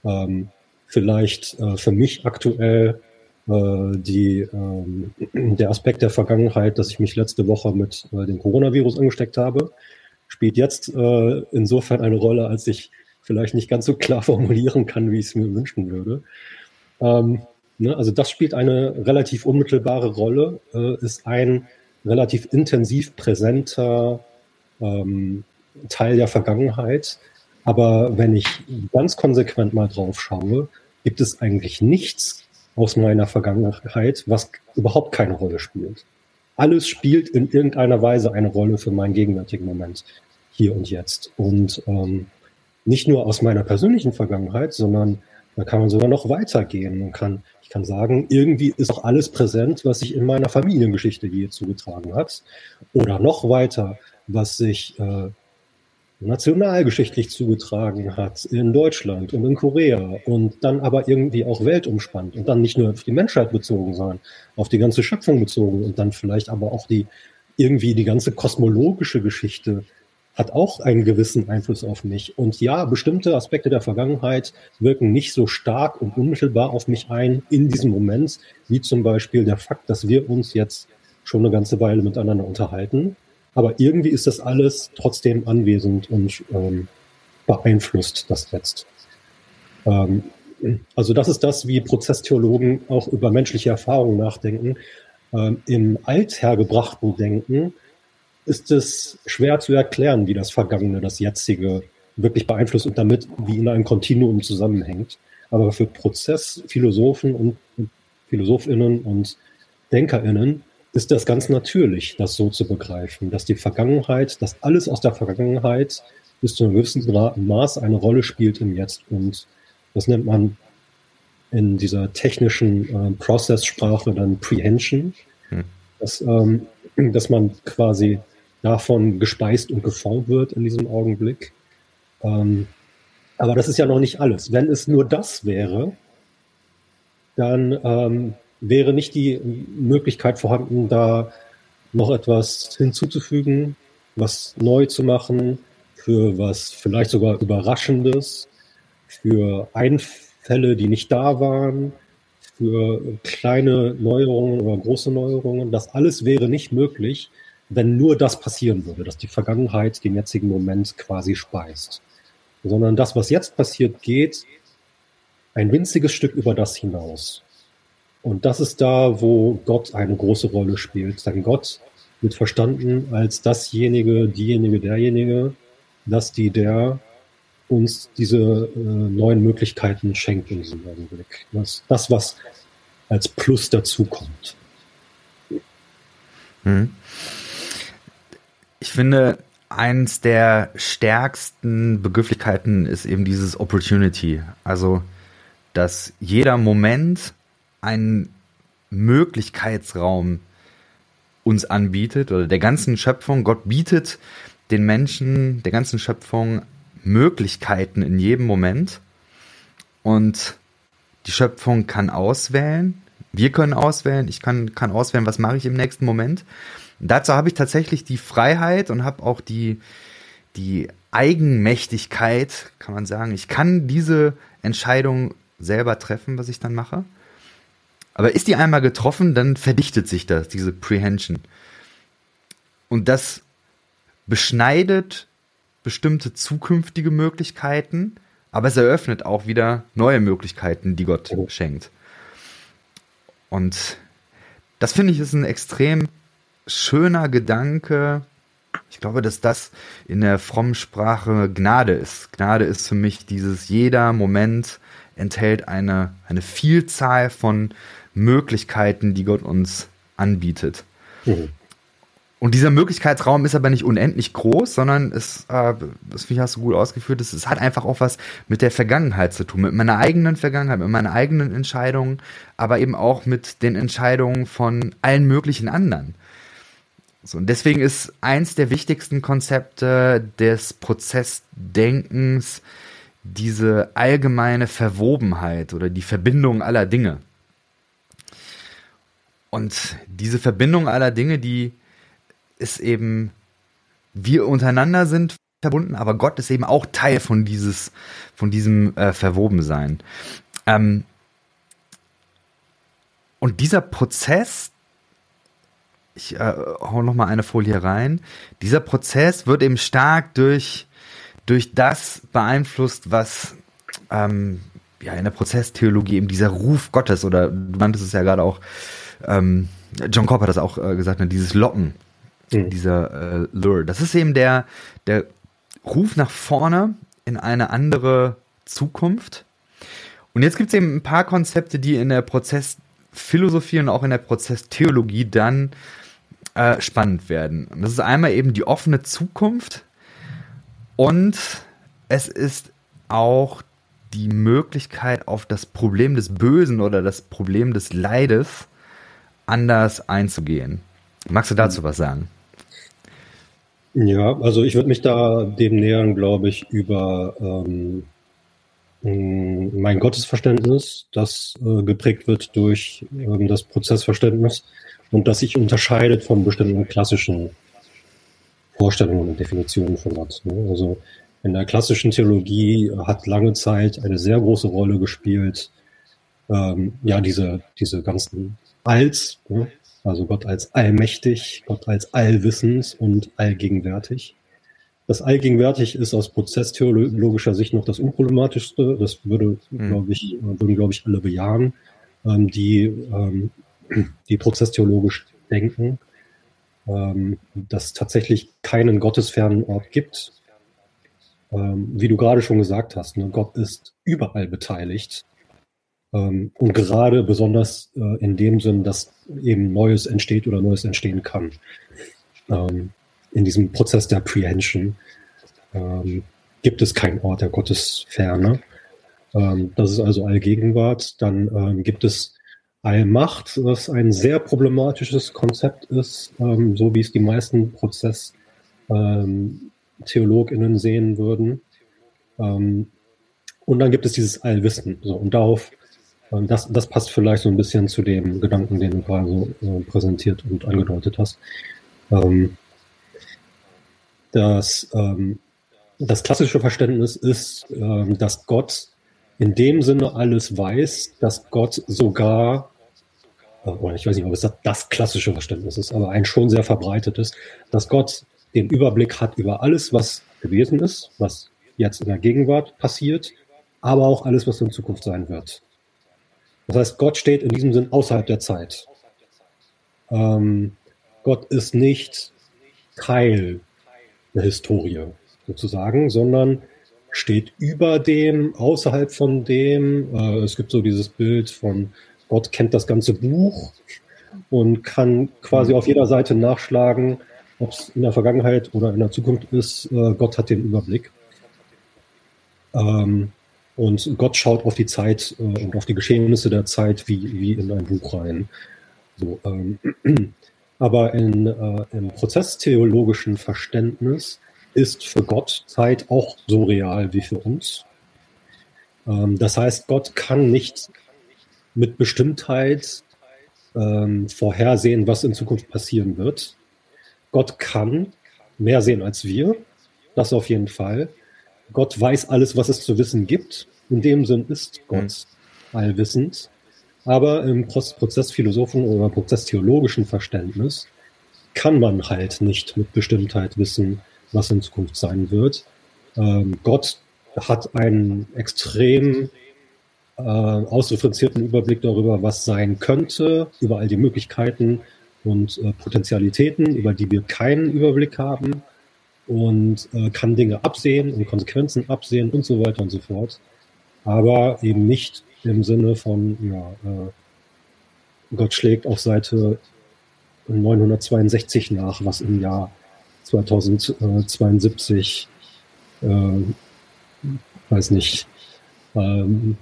S2: Ähm, vielleicht äh, für mich aktuell die, ähm, *clears throat* der Aspekt der Vergangenheit, dass ich mich letzte Woche mit äh, dem Coronavirus angesteckt habe, spielt jetzt äh, insofern eine Rolle, als ich vielleicht nicht ganz so klar *laughs* formulieren kann, wie ich es mir wünschen würde. Ähm, ne, also das spielt eine relativ unmittelbare Rolle, äh, ist ein relativ intensiv präsenter ähm, Teil der Vergangenheit. Aber wenn ich ganz konsequent mal drauf schaue, gibt es eigentlich nichts aus meiner Vergangenheit, was überhaupt keine Rolle spielt. Alles spielt in irgendeiner Weise eine Rolle für meinen gegenwärtigen Moment, hier und jetzt. Und ähm, nicht nur aus meiner persönlichen Vergangenheit, sondern da kann man sogar noch weitergehen. Man kann, ich kann sagen, irgendwie ist auch alles präsent, was sich in meiner Familiengeschichte je zugetragen hat. Oder noch weiter, was sich äh, nationalgeschichtlich zugetragen hat in Deutschland und in Korea und dann aber irgendwie auch weltumspannt und dann nicht nur auf die Menschheit bezogen, sondern auf die ganze Schöpfung bezogen und dann vielleicht aber auch die irgendwie die ganze kosmologische Geschichte hat auch einen gewissen Einfluss auf mich. Und ja, bestimmte Aspekte der Vergangenheit wirken nicht so stark und unmittelbar auf mich ein in diesem Moment, wie zum Beispiel der Fakt, dass wir uns jetzt schon eine ganze Weile miteinander unterhalten. Aber irgendwie ist das alles trotzdem anwesend und ähm, beeinflusst das jetzt. Ähm, also das ist das, wie Prozesstheologen auch über menschliche Erfahrungen nachdenken. Ähm, Im althergebrachten Denken ist es schwer zu erklären, wie das Vergangene, das Jetzige wirklich beeinflusst und damit wie in einem Kontinuum zusammenhängt. Aber für Prozessphilosophen und Philosophinnen und Denkerinnen ist das ganz natürlich, das so zu begreifen, dass die Vergangenheit, dass alles aus der Vergangenheit bis zu einem gewissen Maß eine Rolle spielt im Jetzt. Und das nennt man in dieser technischen äh, Process-Sprache dann Prehension, hm. dass, ähm, dass man quasi davon gespeist und geformt wird in diesem Augenblick. Ähm, aber das ist ja noch nicht alles. Wenn es nur das wäre, dann ähm, wäre nicht die Möglichkeit vorhanden, da noch etwas hinzuzufügen, was neu zu machen, für was vielleicht sogar Überraschendes, für Einfälle, die nicht da waren, für kleine Neuerungen oder große Neuerungen. Das alles wäre nicht möglich, wenn nur das passieren würde, dass die Vergangenheit den jetzigen Moment quasi speist. Sondern das, was jetzt passiert, geht ein winziges Stück über das hinaus. Und das ist da, wo Gott eine große Rolle spielt. Denn Gott wird verstanden als dasjenige, diejenige, derjenige, dass die, der uns diese äh, neuen Möglichkeiten schenkt in diesem Augenblick. Das, das was als Plus dazukommt.
S1: Hm ich finde, eins der stärksten Begrifflichkeiten ist eben dieses Opportunity. Also, dass jeder Moment einen Möglichkeitsraum uns anbietet oder der ganzen Schöpfung. Gott bietet den Menschen, der ganzen Schöpfung Möglichkeiten in jedem Moment. Und die Schöpfung kann auswählen. Wir können auswählen. Ich kann, kann auswählen, was mache ich im nächsten Moment. dazu habe ich tatsächlich die Freiheit und habe auch die, die Eigenmächtigkeit, kann man sagen. Ich kann diese Entscheidung selber treffen, was ich dann mache. Aber ist die einmal getroffen, dann verdichtet sich das, diese Prehension. Und das beschneidet bestimmte zukünftige Möglichkeiten, aber es eröffnet auch wieder neue Möglichkeiten, die Gott schenkt. Und das finde ich ist ein extrem schöner Gedanke. Ich glaube, dass das in der frommen Sprache Gnade ist. Gnade ist für mich dieses jeder Moment enthält eine, eine Vielzahl von Möglichkeiten, die Gott uns anbietet. Mhm. Und dieser Möglichkeitsraum ist aber nicht unendlich groß, sondern es, äh, das finde ich hast du gut ausgeführt, es, es hat einfach auch was mit der Vergangenheit zu tun, mit meiner eigenen Vergangenheit, mit meinen eigenen Entscheidungen, aber eben auch mit den Entscheidungen von allen möglichen anderen. So, und deswegen ist eins der wichtigsten Konzepte des Prozessdenkens diese allgemeine Verwobenheit oder die Verbindung aller Dinge. Und diese Verbindung aller Dinge, die ist eben, wir untereinander sind verbunden, aber Gott ist eben auch Teil von dieses, von diesem äh, Verwobensein. Ähm, und dieser Prozess, ich äh, hau noch mal eine Folie rein, dieser Prozess wird eben stark durch, durch das beeinflusst, was ähm, ja in der Prozesstheologie eben dieser Ruf Gottes oder du nanntest es ja gerade auch ähm, John Cobb hat das auch äh, gesagt, ne, dieses Locken, mhm. dieser äh, Lure. Das ist eben der, der Ruf nach vorne in eine andere Zukunft. Und jetzt gibt es eben ein paar Konzepte, die in der Prozessphilosophie und auch in der Prozesstheologie dann äh, spannend werden. Und das ist einmal eben die offene Zukunft und es ist auch die Möglichkeit, auf das Problem des Bösen oder das Problem des Leides anders einzugehen. Magst du dazu was sagen?
S2: Ja, also ich würde mich da dem nähern, glaube ich, über ähm, mein Gottesverständnis, das äh, geprägt wird durch ähm, das Prozessverständnis und das sich unterscheidet von bestimmten klassischen Vorstellungen und Definitionen von Gott. Ne? Also in der klassischen Theologie hat lange Zeit eine sehr große Rolle gespielt, ähm, ja, diese, diese ganzen als, ne? also Gott als allmächtig, Gott als allwissend und allgegenwärtig. Das allgegenwärtig ist aus prozesstheologischer Sicht noch das unproblematischste. Das würde, mhm. glaube ich, würden, glaube ich, alle bejahen, ähm, die, ähm, die prozesstheologisch denken, ähm, dass tatsächlich keinen gottesfernen Ort gibt. Ähm, wie du gerade schon gesagt hast, ne, Gott ist überall beteiligt ähm, und gerade besonders äh, in dem Sinn, dass eben Neues entsteht oder Neues entstehen kann. Ähm, in diesem Prozess der Prehension ähm, gibt es keinen Ort der Gottesferne. das ist also Allgegenwart. Dann gibt es Allmacht, was ein sehr problematisches Konzept ist, so wie es die meisten Prozess-TheologInnen sehen würden. und dann gibt es dieses Allwissen. So, und darauf das, das passt vielleicht so ein bisschen zu dem Gedanken, den du gerade so äh, präsentiert und angedeutet hast. Ähm, das, ähm, das klassische Verständnis ist, ähm, dass Gott in dem Sinne alles weiß, dass Gott sogar, äh, ich weiß nicht, ob es das klassische Verständnis ist, aber ein schon sehr verbreitetes, dass Gott den Überblick hat über alles, was gewesen ist, was jetzt in der Gegenwart passiert, aber auch alles, was in Zukunft sein wird. Das heißt, Gott steht in diesem Sinn außerhalb der Zeit. Ähm, Gott ist nicht Teil der Historie sozusagen, sondern steht über dem, außerhalb von dem. Äh, es gibt so dieses Bild von Gott kennt das ganze Buch und kann quasi auf jeder Seite nachschlagen, ob es in der Vergangenheit oder in der Zukunft ist, äh, Gott hat den Überblick. Ähm, und Gott schaut auf die Zeit äh, und auf die Geschehnisse der Zeit wie, wie in ein Buch rein. So, ähm, *clears throat* aber in, äh, im prozesstheologischen Verständnis ist für Gott Zeit auch so real wie für uns. Ähm, das heißt, Gott kann nicht mit Bestimmtheit ähm, vorhersehen, was in Zukunft passieren wird. Gott kann mehr sehen als wir, das auf jeden Fall. Gott weiß alles, was es zu wissen gibt. In dem Sinn ist Gott mhm. allwissend. Aber im Prozessphilosophen oder Prozesstheologischen Verständnis kann man halt nicht mit Bestimmtheit wissen, was in Zukunft sein wird. Ähm, Gott hat einen extrem äh, ausdifferenzierten Überblick darüber, was sein könnte, über all die Möglichkeiten und äh, Potentialitäten, über die wir keinen Überblick haben und äh, kann Dinge absehen und Konsequenzen absehen und so weiter und so fort. Aber eben nicht im Sinne von, ja, äh, Gott schlägt auf Seite 962 nach, was im Jahr 2072, äh, weiß nicht, ähm,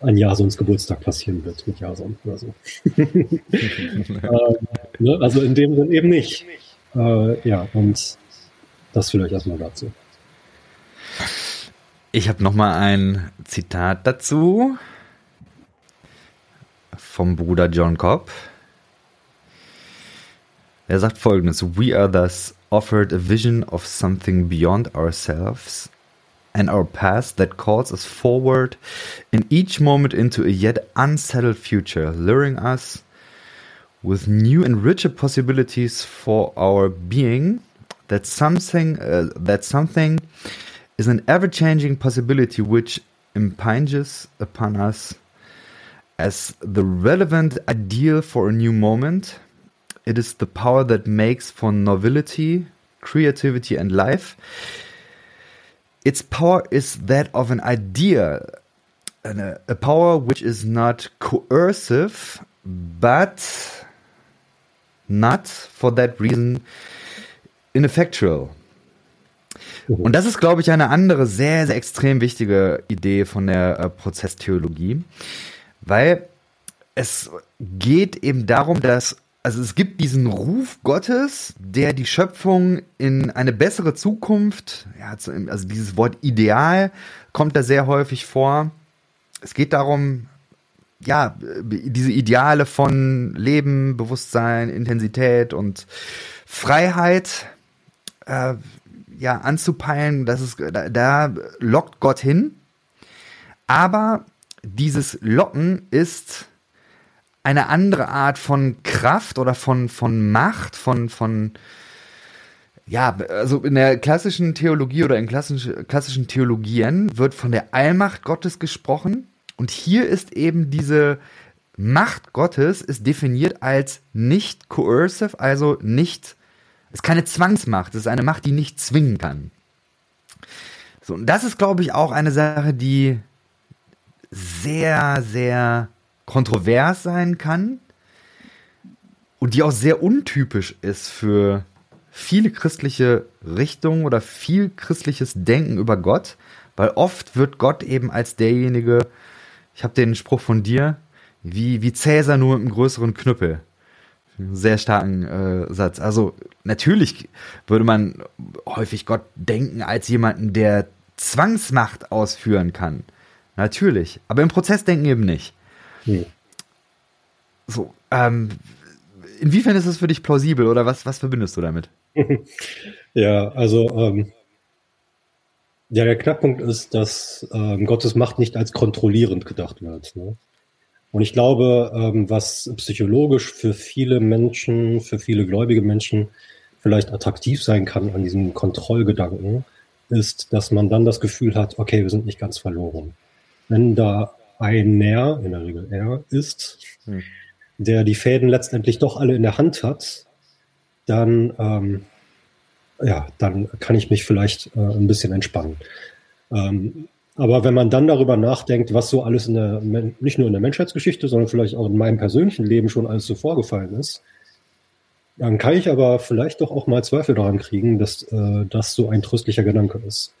S2: ein Jasons Geburtstag passieren wird mit Jason oder so. *laughs* *laughs* ähm, ne? Also in dem Sinn eben nicht. Äh, ja, und das vielleicht erstmal dazu.
S1: Ich habe nochmal ein Zitat dazu vom Bruder John Cobb. Er sagt folgendes: We are thus offered a vision of something beyond ourselves and our past that calls us forward in each moment into a yet unsettled future, luring us with new and richer possibilities for our being that something uh, that something is an ever-changing possibility which impinges upon us as the relevant ideal for a new moment. It is the power that makes for novelty, creativity, and life. Its power is that of an idea, a power which is not coercive, but not for that reason ineffectual. Und das ist, glaube ich, eine andere sehr, sehr extrem wichtige Idee von der äh, Prozesstheologie, weil es geht eben darum, dass, also es gibt diesen Ruf Gottes, der die Schöpfung in eine bessere Zukunft, ja, also dieses Wort Ideal kommt da sehr häufig vor. Es geht darum, ja, diese Ideale von Leben, Bewusstsein, Intensität und Freiheit äh, ja, anzupeilen, das ist, da, da lockt Gott hin. Aber dieses Locken ist eine andere Art von Kraft oder von, von Macht, von, von, ja, also in der klassischen Theologie oder in klassischen, klassischen Theologien wird von der Allmacht Gottes gesprochen. Und hier ist eben diese Macht Gottes ist definiert als nicht coercive, also nicht ist keine Zwangsmacht, es ist eine Macht, die nicht zwingen kann. So, und das ist, glaube ich, auch eine Sache, die sehr, sehr kontrovers sein kann und die auch sehr untypisch ist für viele christliche Richtungen oder viel christliches Denken über Gott, weil oft wird Gott eben als derjenige, ich habe den Spruch von dir, wie, wie Cäsar nur mit einem größeren Knüppel sehr starken äh, Satz. Also natürlich würde man häufig Gott denken als jemanden, der Zwangsmacht ausführen kann. Natürlich. Aber im Prozess denken eben nicht. Nee. So, ähm, inwiefern ist das für dich plausibel oder was, was verbindest du damit? *laughs*
S2: ja, also ähm, ja, der Knackpunkt ist, dass ähm, Gottes Macht nicht als kontrollierend gedacht wird. Ne? Und ich glaube, ähm, was psychologisch für viele Menschen, für viele gläubige Menschen vielleicht attraktiv sein kann an diesem Kontrollgedanken, ist, dass man dann das Gefühl hat, okay, wir sind nicht ganz verloren. Wenn da einer, in der Regel er, ist, hm. der die Fäden letztendlich doch alle in der Hand hat, dann, ähm, ja, dann kann ich mich vielleicht äh, ein bisschen entspannen. Ähm, aber wenn man dann darüber nachdenkt, was so alles in der, nicht nur in der Menschheitsgeschichte, sondern vielleicht auch in meinem persönlichen Leben schon alles so vorgefallen ist, Dann kann ich aber vielleicht doch auch mal Zweifel daran kriegen, dass äh, das so ein tröstlicher Gedanke ist.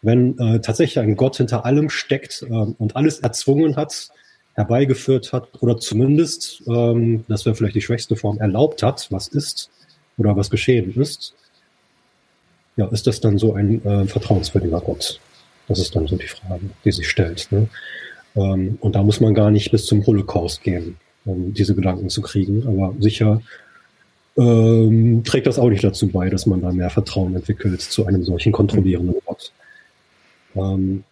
S2: Wenn äh, tatsächlich ein Gott hinter allem steckt äh, und alles erzwungen hat, herbeigeführt hat oder zumindest, ähm, das wäre vielleicht die schwächste Form, erlaubt hat, was ist oder was geschehen ist, ja, ist das dann so ein äh, vertrauenswürdiger Gott? Das ist dann so die Frage, die sich stellt. Ne? Ähm, und da muss man gar nicht bis zum Holocaust gehen, um diese Gedanken zu kriegen. Aber sicher ähm, trägt das auch nicht dazu bei, dass man da mehr Vertrauen entwickelt zu einem solchen kontrollierenden Gott. Ähm,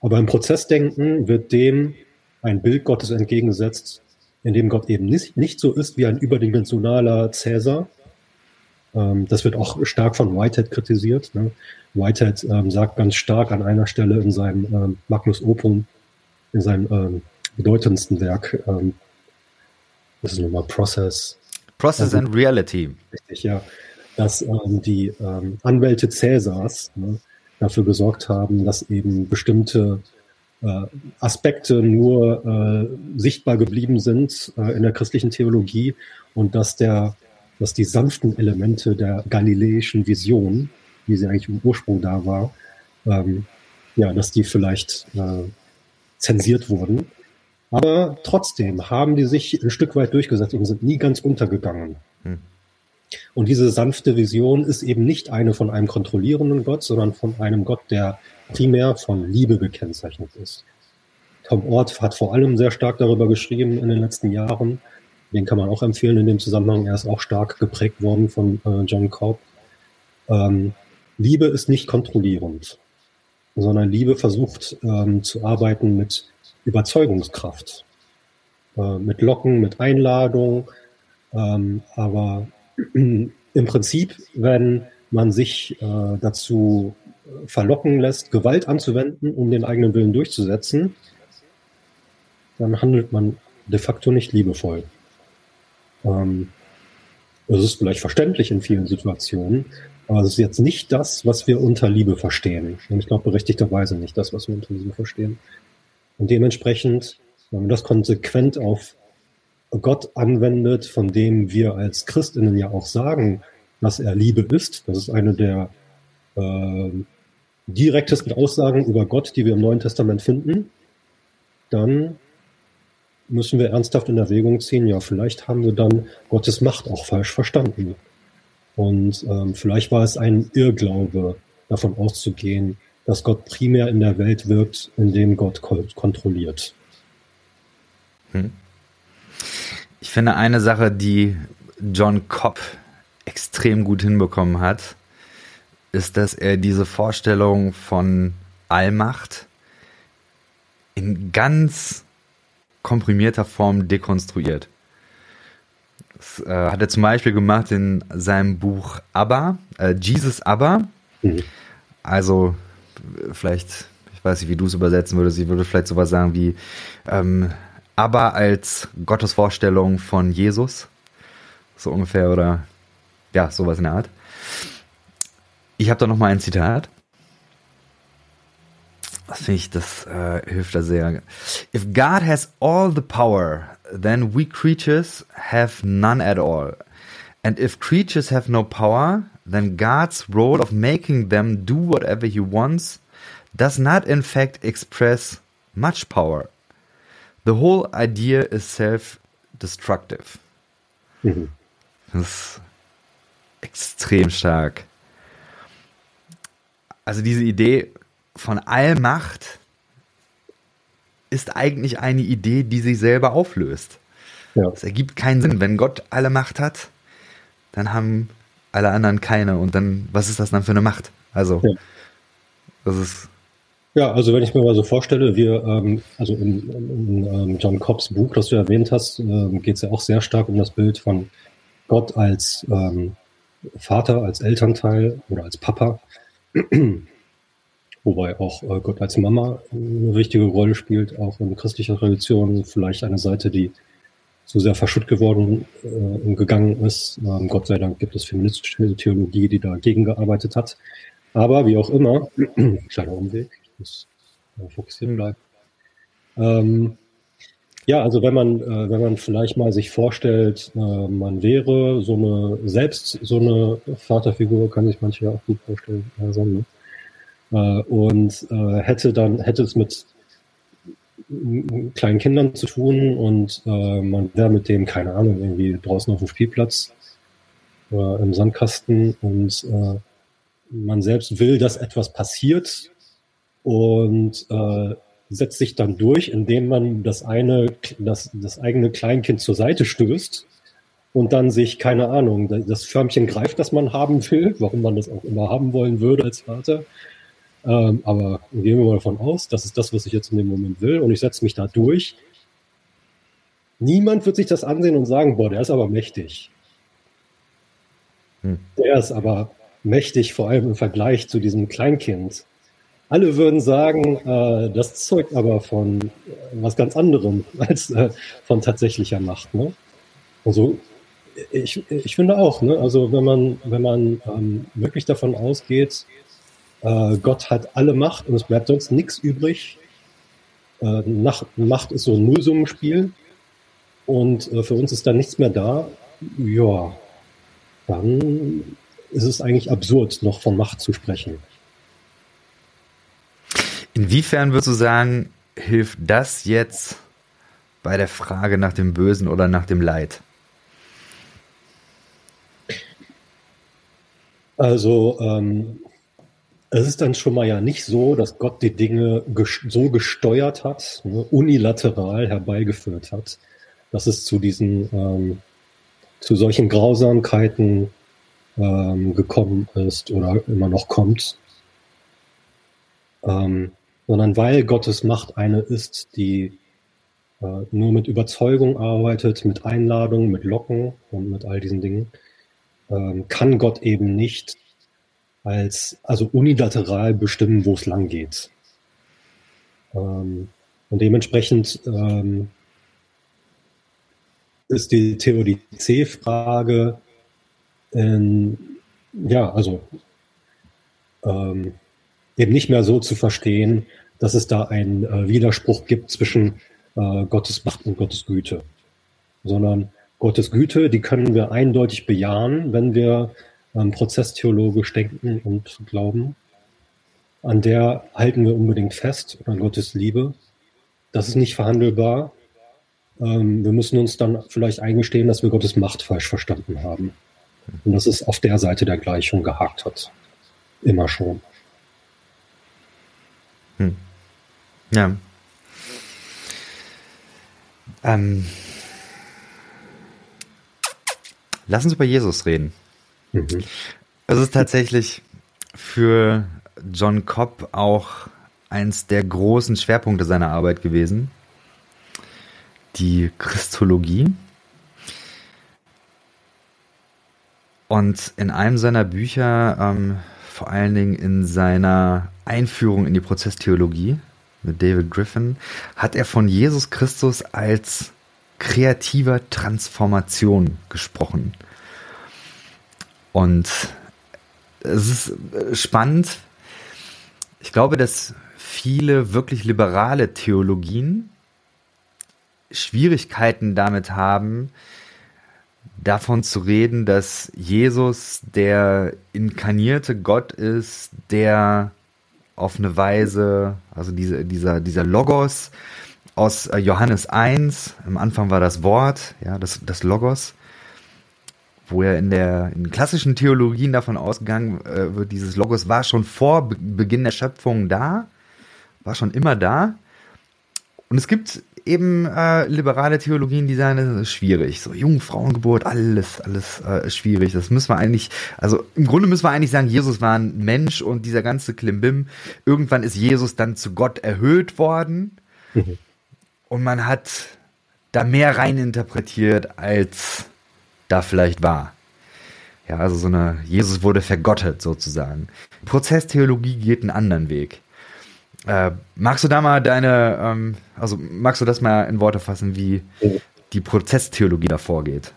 S2: aber im Prozessdenken wird dem ein Bild Gottes entgegengesetzt, in dem Gott eben nicht, nicht so ist wie ein überdimensionaler Cäsar. Ähm, das wird auch stark von Whitehead kritisiert. Ne? Whitehead ähm, sagt ganz stark an einer Stelle in seinem ähm, Magnus Opum, in seinem ähm, bedeutendsten Werk, ähm, das ist nochmal Process.
S1: Process also, and Reality.
S2: Richtig, ja. Dass ähm, die ähm, Anwälte Cäsars ne, dafür gesorgt haben, dass eben bestimmte äh, Aspekte nur äh, sichtbar geblieben sind äh, in der christlichen Theologie und dass der, dass die sanften Elemente der galiläischen Vision, wie sie eigentlich im Ursprung da war, ähm, ja, dass die vielleicht äh, zensiert wurden. Aber trotzdem haben die sich ein Stück weit durchgesetzt und sind nie ganz untergegangen. Hm. Und diese sanfte Vision ist eben nicht eine von einem kontrollierenden Gott, sondern von einem Gott, der primär von Liebe gekennzeichnet ist. Tom Ort hat vor allem sehr stark darüber geschrieben in den letzten Jahren. Den kann man auch empfehlen in dem Zusammenhang. Er ist auch stark geprägt worden von äh, John Cobb. Ähm, Liebe ist nicht kontrollierend, sondern Liebe versucht ähm, zu arbeiten mit Überzeugungskraft, äh, mit Locken, mit Einladung. Ähm, aber *clears throat* im Prinzip, wenn man sich äh, dazu verlocken lässt, Gewalt anzuwenden, um den eigenen Willen durchzusetzen, dann handelt man de facto nicht liebevoll. Ähm, das ist vielleicht verständlich in vielen Situationen, aber es ist jetzt nicht das, was wir unter Liebe verstehen. Und ich glaube berechtigterweise nicht das, was wir unter Liebe verstehen. Und dementsprechend, wenn man das konsequent auf Gott anwendet, von dem wir als Christinnen ja auch sagen, dass er Liebe ist, das ist eine der äh, direktesten Aussagen über Gott, die wir im Neuen Testament finden, dann müssen wir ernsthaft in Erwägung ziehen, ja, vielleicht haben wir dann Gottes Macht auch falsch verstanden. Und ähm, vielleicht war es ein Irrglaube, davon auszugehen, dass Gott primär in der Welt wirkt, indem Gott kontrolliert. Hm.
S1: Ich finde eine Sache, die John Cobb extrem gut hinbekommen hat, ist, dass er diese Vorstellung von Allmacht in ganz komprimierter Form dekonstruiert. Das äh, hat er zum Beispiel gemacht in seinem Buch Abba, äh, Jesus Abba. Mhm. Also vielleicht, ich weiß nicht, wie du es übersetzen würdest, ich würde vielleicht sowas sagen wie ähm, Abba als Gottes Vorstellung von Jesus. So ungefähr oder ja, sowas in der Art. Ich habe da noch mal ein Zitat. Das finde ich, das äh, hilft da sehr. If God has all the power, then we creatures have none at all. And if creatures have no power, then God's role of making them do whatever he wants does not in fact express much power. The whole idea is self-destructive. Mhm. Das ist extrem stark. Also diese Idee von Allmacht ist eigentlich eine Idee, die sich selber auflöst. Ja. Es ergibt keinen Sinn. Wenn Gott alle Macht hat, dann haben alle anderen keine. Und dann, was ist das dann für eine Macht? Also, ja. das ist.
S2: Ja, also wenn ich mir mal so vorstelle, wir, ähm, also in, in, in ähm, John Cobbs Buch, das du erwähnt hast, ähm, geht es ja auch sehr stark um das Bild von Gott als ähm, Vater, als Elternteil oder als Papa. Wobei auch äh, Gott als Mama eine wichtige Rolle spielt, auch in christlicher Tradition. Vielleicht eine Seite, die zu sehr verschütt geworden äh, gegangen ist. Ähm, Gott sei Dank gibt es feministische Theologie, die dagegen gearbeitet hat. Aber wie auch immer, *clears throat* kleiner Umweg, ich muss äh, fokussiert bleiben. Ähm, Ja, also wenn man, äh, wenn man vielleicht mal sich vorstellt, äh, man wäre so eine, selbst so eine Vaterfigur, kann sich manche ja auch gut vorstellen, ja, so, ne? Äh, und äh, hätte dann, hätte es mit kleinen Kindern zu tun und äh, man wäre mit denen, keine Ahnung, irgendwie draußen auf dem Spielplatz äh, im Sandkasten und äh, man selbst will, dass etwas passiert und äh, setzt sich dann durch, indem man das eine, das, das eigene Kleinkind zur Seite stößt und dann sich, keine Ahnung, das Förmchen greift, das man haben will, warum man das auch immer haben wollen würde als Vater. Ähm, aber gehen wir mal davon aus, das ist das, was ich jetzt in dem Moment will und ich setze mich da durch. Niemand wird sich das ansehen und sagen, boah, der ist aber mächtig. Hm. Der ist aber mächtig, vor allem im Vergleich zu diesem Kleinkind. Alle würden sagen, äh, das zeugt aber von äh, was ganz anderem *laughs* als äh, von tatsächlicher Macht. Ne? Also ich, ich finde auch, ne? also wenn man, wenn man ähm, wirklich davon ausgeht, äh, Gott hat alle Macht und es bleibt sonst nichts übrig. Äh, nach, Macht ist so ein Nullsummenspiel und äh, für uns ist da nichts mehr da. Ja, dann ist es eigentlich absurd, noch von Macht zu sprechen.
S1: Inwiefern würdest du sagen, hilft das jetzt bei der Frage nach dem Bösen oder nach dem Leid?
S2: Also ähm, es ist dann schon mal ja nicht so, dass Gott die Dinge so gesteuert hat, ne, unilateral herbeigeführt hat, dass es zu diesen ähm, zu solchen Grausamkeiten ähm, gekommen ist oder immer noch kommt, ähm, sondern weil Gottes Macht eine ist, die äh, nur mit Überzeugung arbeitet, mit Einladung, mit Locken und mit all diesen Dingen, ähm, kann Gott eben nicht als also unilateral bestimmen, wo es lang geht. Ähm, und dementsprechend ähm, ist die Theodizee-Frage in, ja, also ähm, eben nicht mehr so zu verstehen, dass es da einen äh, Widerspruch gibt zwischen äh, Gottes Macht und Gottes Güte, sondern Gottes Güte, die können wir eindeutig bejahen, wenn wir ähm, prozesstheologisch denken und glauben. An der halten wir unbedingt fest, an Gottes Liebe. Das ist nicht verhandelbar. Ähm, wir müssen uns dann vielleicht eingestehen, dass wir Gottes Macht falsch verstanden haben. Und dass es auf der Seite der Gleichung gehakt hat. Immer schon.
S1: Hm. Ja. Ähm. Lass uns über Jesus reden. Mhm. Es ist tatsächlich für John Cobb auch eins der großen Schwerpunkte seiner Arbeit gewesen. Die Christologie. Und in einem seiner Bücher, ähm, vor allen Dingen in seiner Einführung in die Prozesstheologie mit David Griffin, hat er von Jesus Christus als kreativer Transformation gesprochen. Und es ist äh, spannend. Ich glaube, dass viele wirklich liberale Theologien Schwierigkeiten damit haben, davon zu reden, dass Jesus der inkarnierte Gott ist, der auf eine Weise, also diese, dieser, dieser Logos aus äh, Johannes 1, am Anfang war das Wort, ja, das, das Logos, wo ja in der in klassischen Theologien davon ausgegangen äh, wird, dieses Logos war schon vor Be Beginn der Schöpfung da, war schon immer da. Und es gibt eben äh, liberale Theologien, die sagen, das ist schwierig. So Jungfrauengeburt, alles, alles äh, schwierig. Das müssen wir eigentlich, also im Grunde müssen wir eigentlich sagen, Jesus war ein Mensch und dieser ganze Klimbim. Irgendwann ist Jesus dann zu Gott erhöht worden. Mhm. Und man hat da mehr reininterpretiert, als da vielleicht war. Ja, also so eine, Jesus wurde vergottet sozusagen. Prozesstheologie geht einen anderen Weg. Äh, magst du da mal deine, ähm, also magst du das mal in Worte fassen, wie mhm. die Prozesstheologie da vorgeht?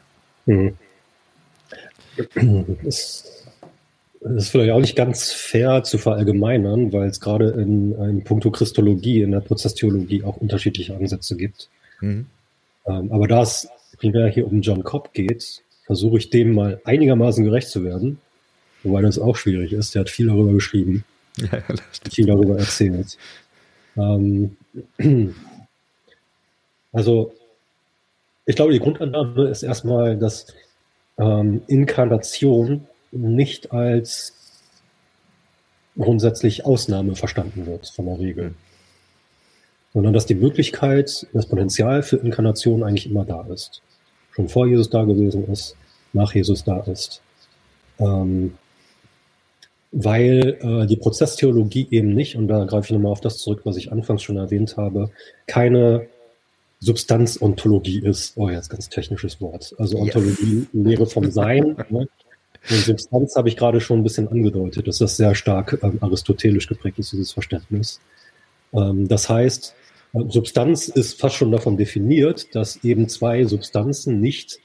S1: Mhm.
S2: Das ist vielleicht auch nicht ganz fair zu verallgemeinern, weil es gerade in, in puncto Christologie, in der Prozesstheologie auch unterschiedliche Ansätze gibt. Mhm. Ähm, aber da es primär hier um John Cobb geht, versuche ich dem mal einigermaßen gerecht zu werden. Wobei das auch schwierig ist. Der hat viel darüber geschrieben. Ja, viel darüber erzählt. Ähm, *clears throat* also, ich glaube, die Grundannahme ist erstmal, dass ähm, Inkarnation nicht als grundsätzlich Ausnahme verstanden wird von der Regel. Sondern dass die Möglichkeit, das Potenzial für Inkarnation eigentlich immer da ist. Schon vor Jesus da gewesen ist, nach Jesus da ist. Ähm, weil äh, die Prozesstheologie eben nicht, und da greife ich nochmal auf das zurück, was ich anfangs schon erwähnt habe, keine Substanzontologie ist. Oh, jetzt ganz technisches Wort. Also Ontologie, yes. Lehre vom Sein. *laughs* ne? Und Substanz habe ich gerade schon ein bisschen angedeutet, dass das sehr stark ähm, aristotelisch geprägt ist, dieses Verständnis. Ähm, das heißt, Substanz ist fast schon davon definiert, dass eben zwei Substanzen nicht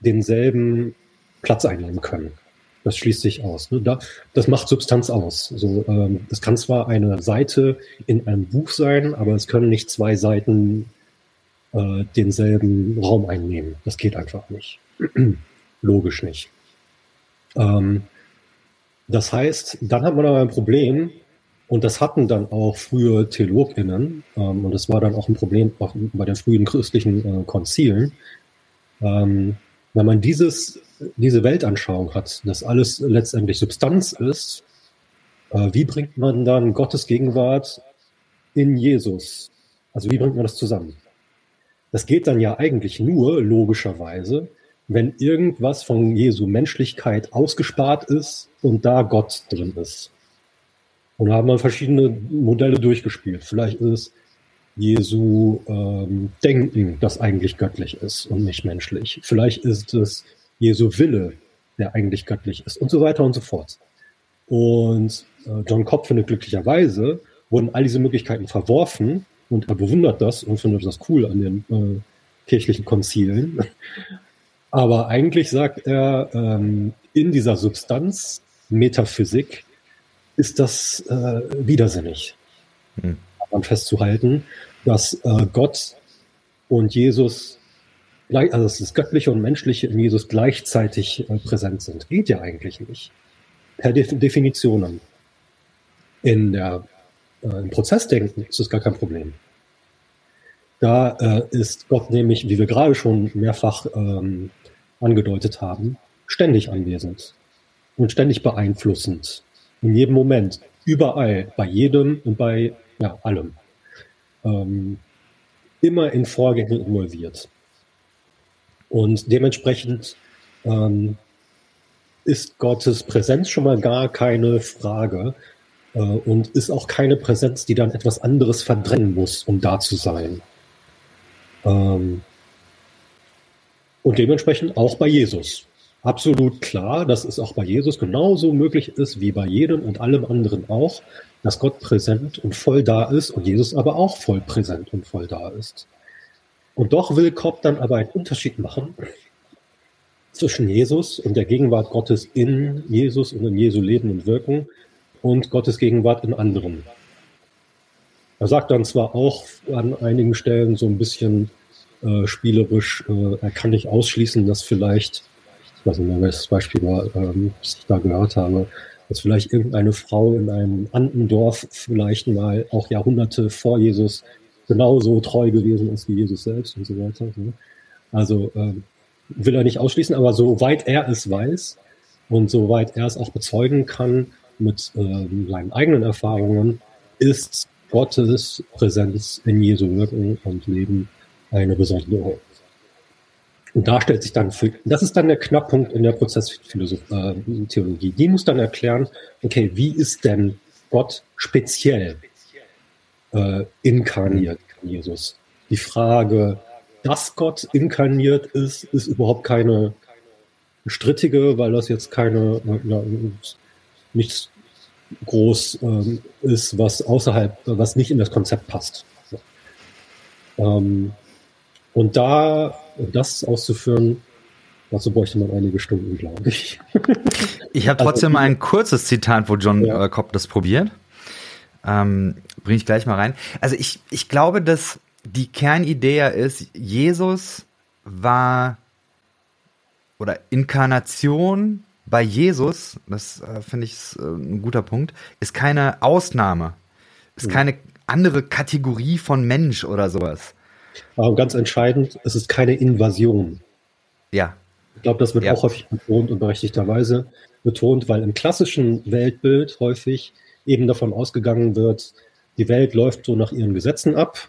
S2: denselben Platz einnehmen können. Das schließt sich aus. Ne? Da, das macht Substanz aus. So, ähm, es kann zwar eine Seite in einem Buch sein, aber es können nicht zwei Seiten äh, denselben Raum einnehmen. Das geht einfach nicht. *clears throat* Logisch nicht. Ähm, das heißt, dann hat man aber ein Problem, und das hatten dann auch frühe TheologInnen, ähm, und das war dann auch ein Problem auch bei den frühen christlichen äh, Konzilen, ähm, wenn man dieses, diese Weltanschauung hat, dass alles letztendlich Substanz ist, äh, wie bringt man dann Gottes Gegenwart in Jesus? Also wie bringt man das zusammen? Das geht dann ja eigentlich nur, logischerweise, wenn irgendwas von Jesu Menschlichkeit ausgespart ist und da Gott drin ist. Und haben wir verschiedene Modelle durchgespielt. Vielleicht ist es Jesu ähm, Denken, das eigentlich göttlich ist und nicht menschlich. Vielleicht ist es Jesu Wille, der eigentlich göttlich ist und so weiter und so fort. Und äh, John Cobb findet glücklicherweise, wurden all diese Möglichkeiten verworfen und er bewundert das und findet das cool an den äh, kirchlichen Konzilen. Aber eigentlich sagt er, ähm, in dieser Substanz, Metaphysik, ist das äh, widersinnig. Hm. Daran festzuhalten, dass äh, Gott und Jesus, also dass das Göttliche und Menschliche in Jesus gleichzeitig äh, präsent sind. Geht ja eigentlich nicht. Per Def Definitionen. In der, äh, Im Prozessdenken ist das gar kein Problem. Da äh, ist Gott nämlich, wie wir gerade schon mehrfach ähm, angedeutet haben, ständig anwesend und ständig beeinflussend. In jedem Moment, überall, bei jedem und bei ja, allem. Ähm, immer in Vorgänge involviert. Und dementsprechend ähm, ist Gottes Präsenz schon mal gar keine Frage äh, und ist auch keine Präsenz, die dann etwas anderes verdrängen muss, um da zu sein. Ähm, und dementsprechend auch bei Jesus. Absolut klar, dass es auch bei Jesus genauso möglich ist wie bei jedem und allem anderen auch, dass Gott präsent und voll da ist und Jesus aber auch voll präsent und voll da ist. Und doch will Kopp dann aber einen Unterschied machen zwischen Jesus und der Gegenwart Gottes in Jesus und in Jesu Leben und Wirken und Gottes Gegenwart in anderen. Er sagt dann zwar auch an einigen Stellen so ein bisschen, äh, spielerisch. Äh, er kann nicht ausschließen, dass vielleicht, ich weiß nicht mehr, welches Beispiel war, ähm, was ich da gehört habe, dass vielleicht irgendeine Frau in einem Andendorf vielleicht mal auch Jahrhunderte vor Jesus genauso treu gewesen ist wie Jesus selbst und so weiter. Ne? Also ähm, will er nicht ausschließen, aber soweit er es weiß und soweit er es auch bezeugen kann mit ähm, seinen eigenen Erfahrungen, ist Gottes Präsenz in Jesu Wirken und Leben eine besondere. Und da stellt sich dann, für, das ist dann der Knackpunkt in der Prozesstheologie. Die muss dann erklären, okay, wie ist denn Gott speziell äh, inkarniert, Jesus? Die Frage, dass Gott inkarniert ist, ist überhaupt keine strittige, weil das jetzt keine, ja, nichts groß ähm, ist, was außerhalb, was nicht in das Konzept passt. Ähm, und da das auszuführen, dazu bräuchte man einige Stunden, glaube ich. *laughs*
S1: ich habe trotzdem also, ein kurzes Zitat, wo John ja. Cobb das probiert. Ähm, Bringe ich gleich mal rein. Also ich, ich glaube, dass die Kernidee ist, Jesus war oder Inkarnation bei Jesus, das äh, finde ich äh, ein guter Punkt, ist keine Ausnahme, ist mhm. keine andere Kategorie von Mensch oder sowas.
S2: Aber ganz entscheidend, es ist keine Invasion.
S1: Ja.
S2: Ich glaube, das wird ja. auch häufig betont und berechtigterweise betont, weil im klassischen Weltbild häufig eben davon ausgegangen wird, die Welt läuft so nach ihren Gesetzen ab.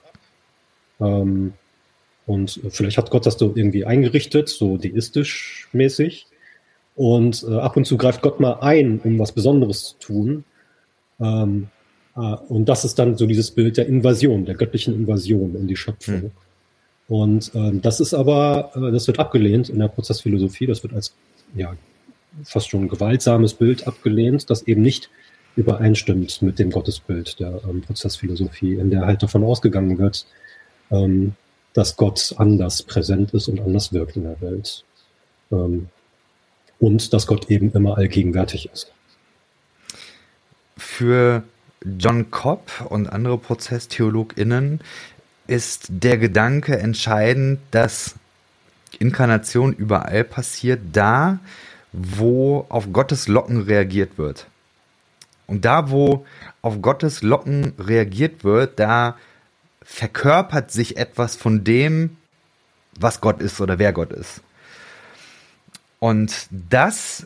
S2: Ähm, und vielleicht hat Gott das so irgendwie eingerichtet, so deistisch mäßig. Und äh, ab und zu greift Gott mal ein, um was Besonderes zu tun. Ähm, äh, und das ist dann so dieses Bild der Invasion, der göttlichen Invasion in die Schöpfung. Hm. Und ähm, das ist aber, äh, das wird abgelehnt in der Prozessphilosophie, das wird als ja, fast schon gewaltsames Bild abgelehnt, das eben nicht übereinstimmt mit dem Gottesbild der ähm, Prozessphilosophie, in der halt davon ausgegangen wird, ähm, dass Gott anders präsent ist und anders wirkt in der Welt. Ähm, und dass Gott eben immer allgegenwärtig ist.
S1: Für John Cobb und andere ProzesstheologInnen ist der Gedanke entscheidend, dass Inkarnation überall passiert, da, wo auf Gottes Locken reagiert wird. Und da, wo auf Gottes Locken reagiert wird, da verkörpert sich etwas von dem, was Gott ist oder wer Gott ist. Und das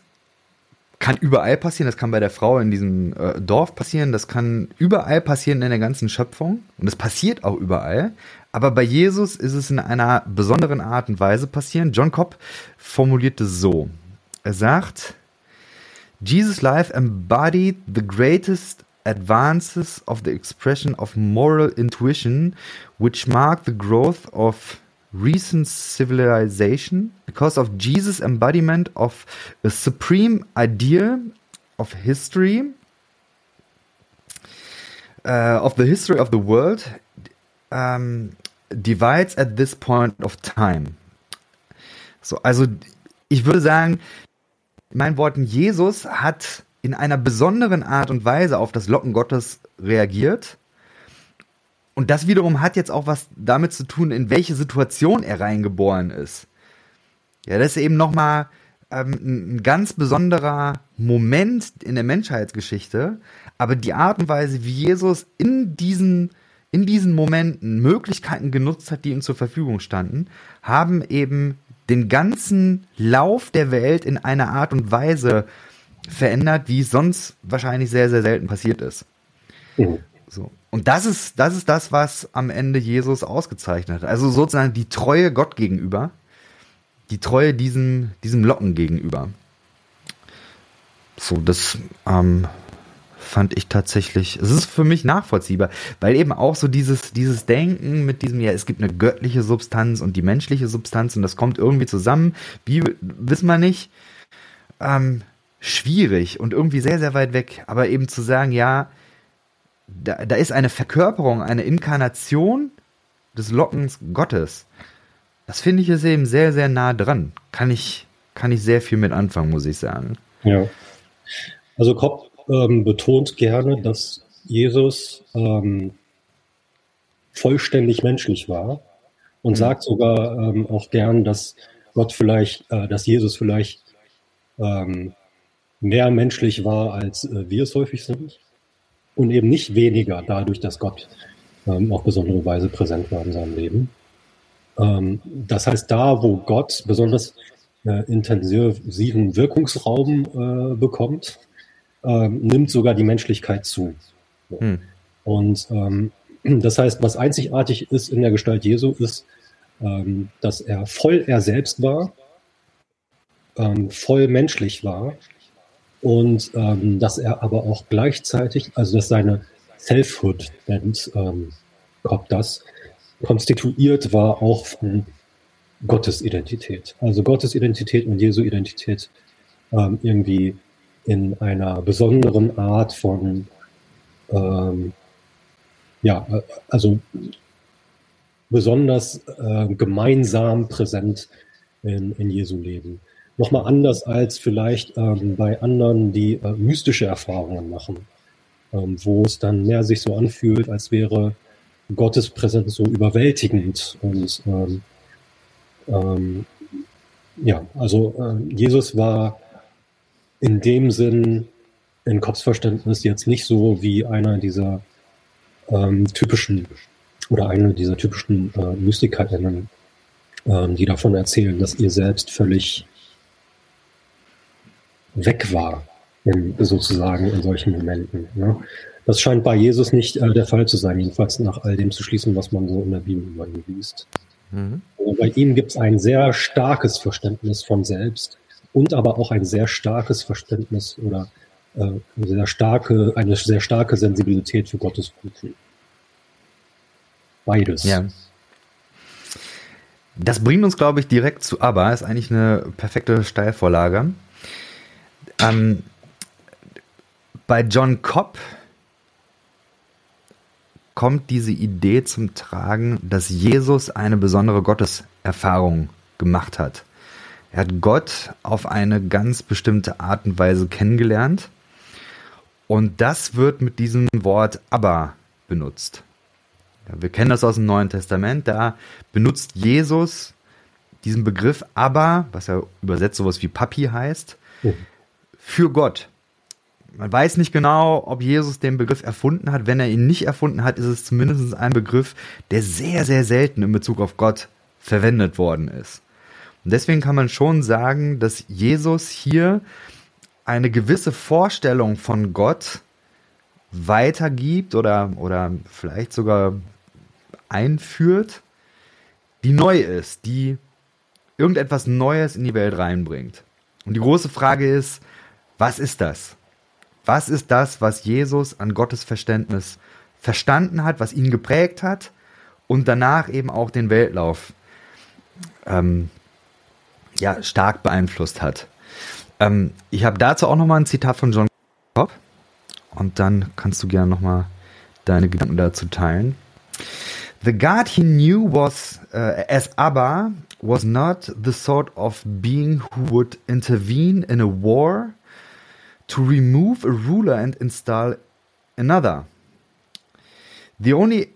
S1: kann überall passieren. Das kann bei der Frau in diesem äh, Dorf passieren. Das kann überall passieren in der ganzen Schöpfung. Und es passiert auch überall. Aber bei Jesus ist es in einer besonderen Art und Weise passieren. John Cobb formuliert es so. Er sagt, Jesus' life embodied the greatest advances of the expression of moral intuition, which marked the growth of recent civilization because of Jesus' embodiment of a supreme ideal of history, uh, of the history of the world, um, divides at this point of time. So, also ich würde sagen, in meinen Worten, Jesus hat in einer besonderen Art und Weise auf das Locken Gottes reagiert und das wiederum hat jetzt auch was damit zu tun, in welche Situation er reingeboren ist. Ja, das ist eben nochmal ähm, ein ganz besonderer Moment in der Menschheitsgeschichte. Aber die Art und Weise, wie Jesus in diesen, in diesen Momenten Möglichkeiten genutzt hat, die ihm zur Verfügung standen, haben eben den ganzen Lauf der Welt in einer Art und Weise verändert, wie es sonst wahrscheinlich sehr, sehr selten passiert ist. Mhm. So. Und das ist, das ist das, was am Ende Jesus ausgezeichnet hat. Also sozusagen die Treue Gott gegenüber, die Treue diesem, diesem Locken gegenüber. So, das ähm, fand ich tatsächlich, es ist für mich nachvollziehbar, weil eben auch so dieses, dieses Denken mit diesem, ja, es gibt eine göttliche Substanz und die menschliche Substanz und das kommt irgendwie zusammen, wie, wissen wir nicht, ähm, schwierig und irgendwie sehr, sehr weit weg. Aber eben zu sagen, ja, da, da ist eine Verkörperung, eine Inkarnation des Lockens Gottes. Das finde ich ist eben sehr, sehr nah dran. Kann ich, kann ich sehr viel mit anfangen, muss ich sagen.
S2: Ja. Also Kopp ähm, betont gerne, dass Jesus ähm, vollständig menschlich war und mhm. sagt sogar ähm, auch gern, dass Gott vielleicht, äh, dass Jesus vielleicht ähm, mehr menschlich war, als äh, wir es häufig sind und eben nicht weniger dadurch, dass Gott ähm, auf besondere Weise präsent war in seinem Leben. Ähm, das heißt, da, wo Gott besonders äh, intensiven Wirkungsraum äh, bekommt, äh, nimmt sogar die Menschlichkeit zu. Hm. Und ähm, das heißt, was einzigartig ist in der Gestalt Jesu, ist, ähm, dass er voll er selbst war, ähm, voll menschlich war und ähm, dass er aber auch gleichzeitig, also dass seine Selfhood nennt ähm, Cobb das, konstituiert war auch von Gottes Identität. Also Gottes Identität und Jesu Identität ähm, irgendwie in einer besonderen Art von, ähm, ja, also besonders äh, gemeinsam präsent in, in Jesu Leben nochmal anders als vielleicht ähm, bei anderen, die äh, mystische Erfahrungen machen, ähm, wo es dann mehr sich so anfühlt, als wäre Gottes Präsenz so überwältigend. Und ähm, ähm, ja, also äh, Jesus war in dem Sinn in Kopfverständnis jetzt nicht so wie einer dieser ähm, typischen oder eine dieser typischen äh, MystikerInnen, ähm, die davon erzählen, dass ihr selbst völlig weg war, in, sozusagen in solchen Momenten. Ne? Das scheint bei Jesus nicht äh, der Fall zu sein, jedenfalls nach all dem zu schließen, was man so in der Bibel über ihn liest. Mhm. Also bei ihm gibt es ein sehr starkes Verständnis von selbst und aber auch ein sehr starkes Verständnis oder äh, sehr starke, eine sehr starke Sensibilität für Gottes Guten. Beides.
S1: Ja. Das bringt uns, glaube ich, direkt zu ABBA. Ist eigentlich eine perfekte Steilvorlage. Ähm, bei John Cobb kommt diese Idee zum Tragen, dass Jesus eine besondere Gotteserfahrung gemacht hat. Er hat Gott auf eine ganz bestimmte Art und Weise kennengelernt. Und das wird mit diesem Wort aber benutzt. Ja, wir kennen das aus dem Neuen Testament. Da benutzt Jesus diesen Begriff aber, was ja übersetzt sowas wie Papi heißt, oh. Für Gott. Man weiß nicht genau, ob Jesus den Begriff erfunden hat. Wenn er ihn nicht erfunden hat, ist es zumindest ein Begriff, der sehr, sehr selten in Bezug auf Gott verwendet worden ist. Und deswegen kann man schon sagen, dass Jesus hier eine gewisse Vorstellung von Gott weitergibt oder, oder vielleicht sogar einführt, die neu ist, die irgendetwas Neues in die Welt reinbringt. Und die große Frage ist, was ist das? Was ist das, was Jesus an Gottes Verständnis verstanden hat, was ihn geprägt hat und danach eben auch den Weltlauf ähm, ja, stark beeinflusst hat? Ähm, ich habe dazu auch nochmal ein Zitat von John Cobb und dann kannst du gerne nochmal deine Gedanken dazu teilen. The God he knew was uh, as Abba was not the sort of being who would intervene in a war to remove a ruler and install another. The only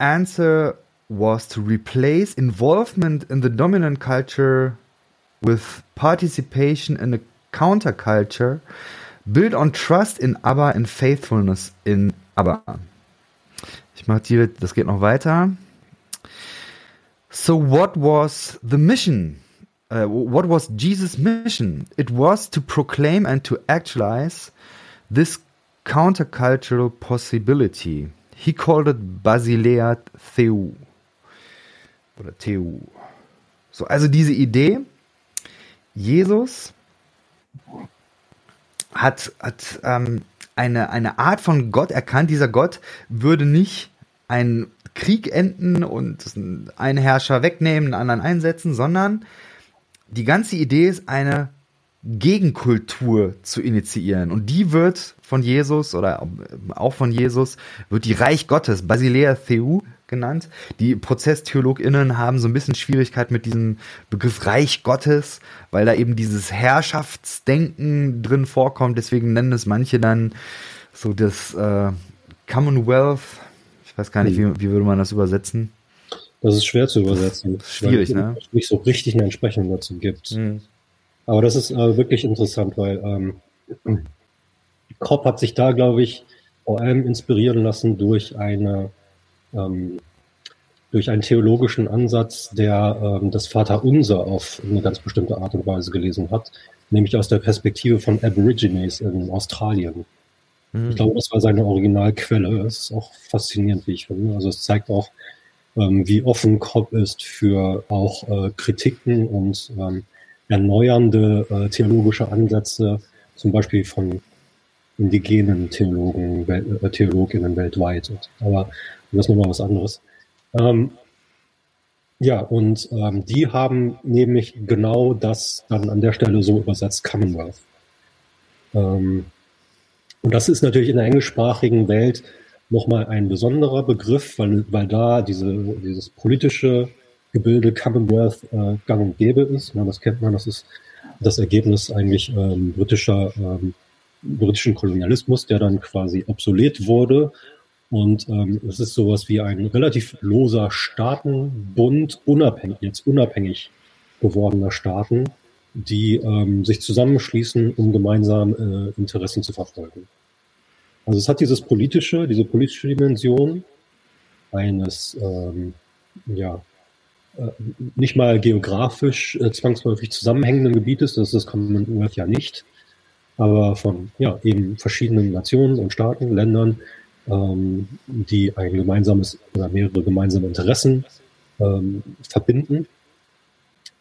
S1: answer was to replace involvement in the dominant culture with participation in a counterculture built on trust in Abba and faithfulness in Abba. Ich mache hier, das geht noch weiter. So what was the mission uh, what was Jesus' mission? It was to proclaim and to actualize this countercultural possibility. He called it Basilea Theu. Oder Theu. So, also diese Idee, Jesus hat, hat ähm, eine, eine Art von Gott erkannt. Dieser Gott würde nicht einen Krieg enden und einen Herrscher wegnehmen, einen anderen einsetzen, sondern die ganze Idee ist, eine Gegenkultur zu initiieren. Und die wird von Jesus oder auch von Jesus, wird die Reich Gottes, Basilea Theu genannt. Die ProzesstheologInnen haben so ein bisschen Schwierigkeit mit diesem Begriff Reich Gottes, weil da eben dieses Herrschaftsdenken drin vorkommt. Deswegen nennen es manche dann so das äh, Commonwealth. Ich weiß gar nicht, wie, wie würde man das übersetzen?
S2: Das ist schwer zu übersetzen.
S1: Schwierig, ne?
S2: Es nicht so richtig eine Entsprechung dazu gibt. Mhm. Aber das ist äh, wirklich interessant, weil ähm, Kopp hat sich da, glaube ich, vor allem inspirieren lassen durch eine ähm, durch einen theologischen Ansatz, der ähm, das Vaterunser auf eine ganz bestimmte Art und Weise gelesen hat, nämlich aus der Perspektive von Aborigines in Australien. Mhm. Ich glaube, das war seine Originalquelle. Das ist auch faszinierend, wie ich finde. Also es zeigt auch, wie offen Cobb ist für auch äh, Kritiken und ähm, erneuernde äh, theologische Ansätze, zum Beispiel von indigenen Theologen, äh, Theologinnen weltweit. Aber das ist nochmal was anderes. Ähm, ja, und ähm, die haben nämlich genau das dann an der Stelle so übersetzt, Commonwealth. Ähm, und das ist natürlich in der englischsprachigen Welt nochmal ein besonderer Begriff, weil, weil da diese, dieses politische Gebilde Commonwealth äh, gang und gäbe ist. Ja, das kennt man, das ist das Ergebnis eigentlich ähm, britischer, ähm, britischen Kolonialismus, der dann quasi obsolet wurde Und ähm, es ist sowas wie ein relativ loser Staatenbund, unabhängig, jetzt unabhängig gewordener Staaten, die ähm, sich zusammenschließen, um gemeinsam äh, Interessen zu verfolgen. Also es hat dieses politische, diese politische Dimension eines ähm, ja, äh, nicht mal geografisch äh, zwangsläufig zusammenhängenden Gebietes, das ist das Commonwealth ja nicht, aber von ja, eben verschiedenen Nationen und Staaten, Ländern, ähm, die ein gemeinsames oder mehrere gemeinsame Interessen ähm, verbinden.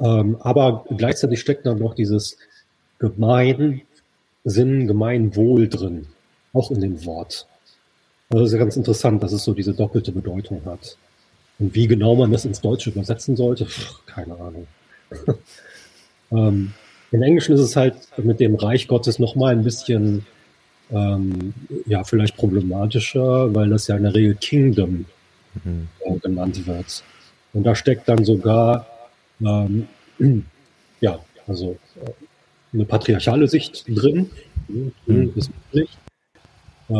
S2: Ähm, aber gleichzeitig steckt dann noch dieses Gemeinsinn, Gemeinwohl drin, auch in dem Wort. Also das ist ja ganz interessant, dass es so diese doppelte Bedeutung hat. Und wie genau man das ins Deutsche übersetzen sollte, pff, keine Ahnung. *laughs* ähm, Im Englischen ist es halt mit dem Reich Gottes nochmal ein bisschen, ähm, ja, vielleicht problematischer, weil das ja in der Regel Kingdom mhm. äh, genannt wird. Und da steckt dann sogar, ähm, *clears throat* ja, also äh, eine patriarchale Sicht drin, mhm. ist möglich. Äh,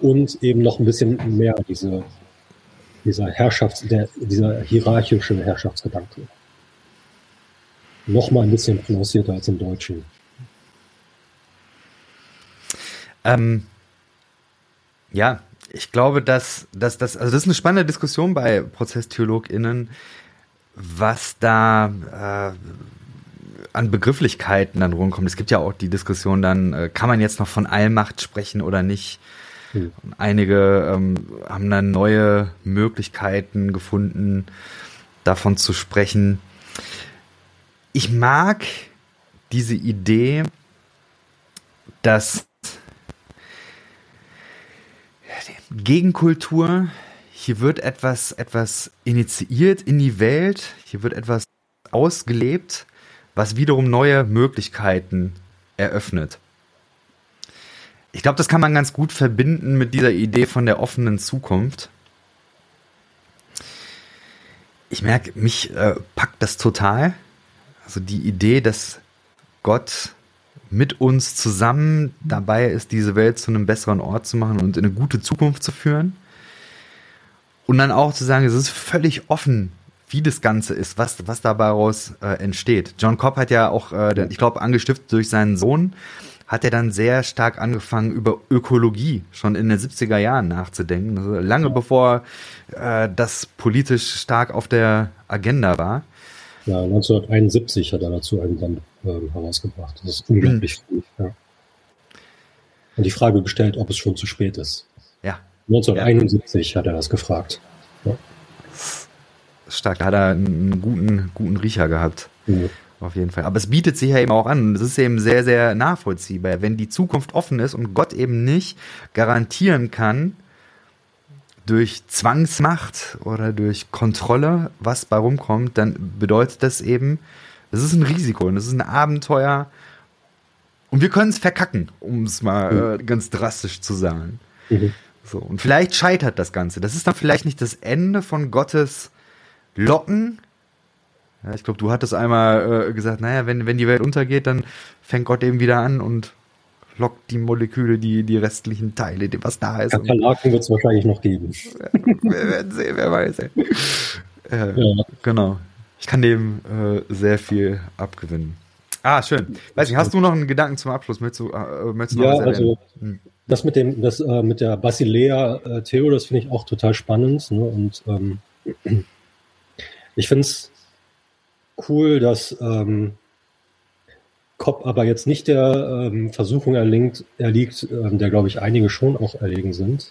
S2: und eben noch ein bisschen mehr diese dieser Herrschafts-, der, dieser hierarchische Herrschaftsgedanke. Noch mal ein bisschen prononcierter als im Deutschen.
S1: Ähm, ja, ich glaube, dass, dass das, also das ist eine spannende Diskussion bei ProzesstheologInnen, was da äh, an Begrifflichkeiten dann rumkommt. Es gibt ja auch die Diskussion dann, äh, kann man jetzt noch von Allmacht sprechen oder nicht? Hm. Einige ähm, haben dann neue Möglichkeiten gefunden, davon zu sprechen. Ich mag diese Idee, dass Gegenkultur, hier wird etwas, etwas initiiert in die Welt, hier wird etwas ausgelebt, was wiederum neue Möglichkeiten eröffnet. Ich glaube, das kann man ganz gut verbinden mit dieser Idee von der offenen Zukunft. Ich merke, mich äh, packt das total. Also die Idee, dass Gott mit uns zusammen dabei ist, diese Welt zu einem besseren Ort zu machen und in eine gute Zukunft zu führen. Und dann auch zu sagen, es ist völlig offen, wie das Ganze ist, was, was dabei daraus äh, entsteht. John Cobb hat ja auch, äh, ich glaube, angestiftet durch seinen Sohn, hat er dann sehr stark angefangen, über Ökologie schon in den 70er Jahren nachzudenken. Also lange bevor äh, das politisch stark auf der Agenda war.
S2: Ja, 1971 hat er dazu einen Band äh, herausgebracht. Das ist unglaublich mhm. Ja. Und die Frage gestellt, ob es schon zu spät ist.
S1: Ja.
S2: 1971 ja. hat er das gefragt. Ja.
S1: Stark, da hat er einen guten, guten Riecher gehabt. Mhm. Auf jeden Fall. Aber es bietet sich ja eben auch an. Es ist eben sehr, sehr nachvollziehbar. Wenn die Zukunft offen ist und Gott eben nicht garantieren kann, durch Zwangsmacht oder durch Kontrolle, was bei rumkommt, dann bedeutet das eben, es ist ein Risiko und es ist ein Abenteuer. Und wir können es verkacken, um es mal mhm. äh, ganz drastisch zu sagen. Mhm. So, und vielleicht scheitert das Ganze. Das ist dann vielleicht nicht das Ende von Gottes Locken, ja, ich glaube, du hattest einmal äh, gesagt, naja, wenn, wenn die Welt untergeht, dann fängt Gott eben wieder an und lockt die Moleküle, die, die restlichen Teile, was da ist.
S2: Kakerlaken wird es wahrscheinlich noch geben. *laughs*
S1: wir werden sehen, wer weiß. Äh, ja. Genau. Ich kann dem äh, sehr viel abgewinnen. Ah, schön. Weiß nicht, hast du noch einen Gedanken zum Abschluss? Möchtest du, äh, möchtest du
S2: ja, also hm. das mit dem, das äh, mit der Basilea-Theo, das finde ich auch total spannend. Ne? Und ähm, ich finde es cool, dass ähm, Kopp aber jetzt nicht der ähm, Versuchung erlingt, erliegt, ähm, der glaube ich einige schon auch erlegen sind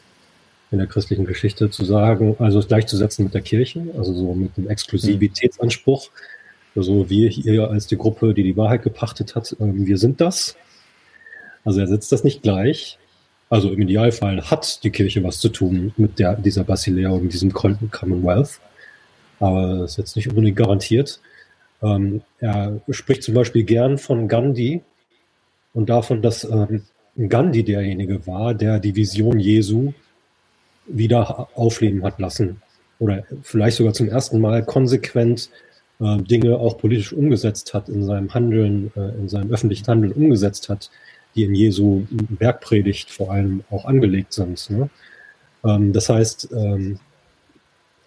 S2: in der christlichen Geschichte, zu sagen, also es gleichzusetzen mit der Kirche, also so mit dem Exklusivitätsanspruch. Also wir hier als die Gruppe, die die Wahrheit gepachtet hat, ähm, wir sind das. Also er setzt das nicht gleich. Also im Idealfall hat die Kirche was zu tun mit der, dieser Basilea und diesem Commonwealth. Aber das ist jetzt nicht unbedingt garantiert. Ähm, er spricht zum Beispiel gern von Gandhi und davon, dass ähm, Gandhi derjenige war, der die Vision Jesu wieder aufleben hat lassen oder vielleicht sogar zum ersten Mal konsequent äh, Dinge auch politisch umgesetzt hat in seinem Handeln, äh, in seinem öffentlichen Handeln umgesetzt hat, die in Jesu Bergpredigt vor allem auch angelegt sind. Ne? Ähm, das heißt, ähm,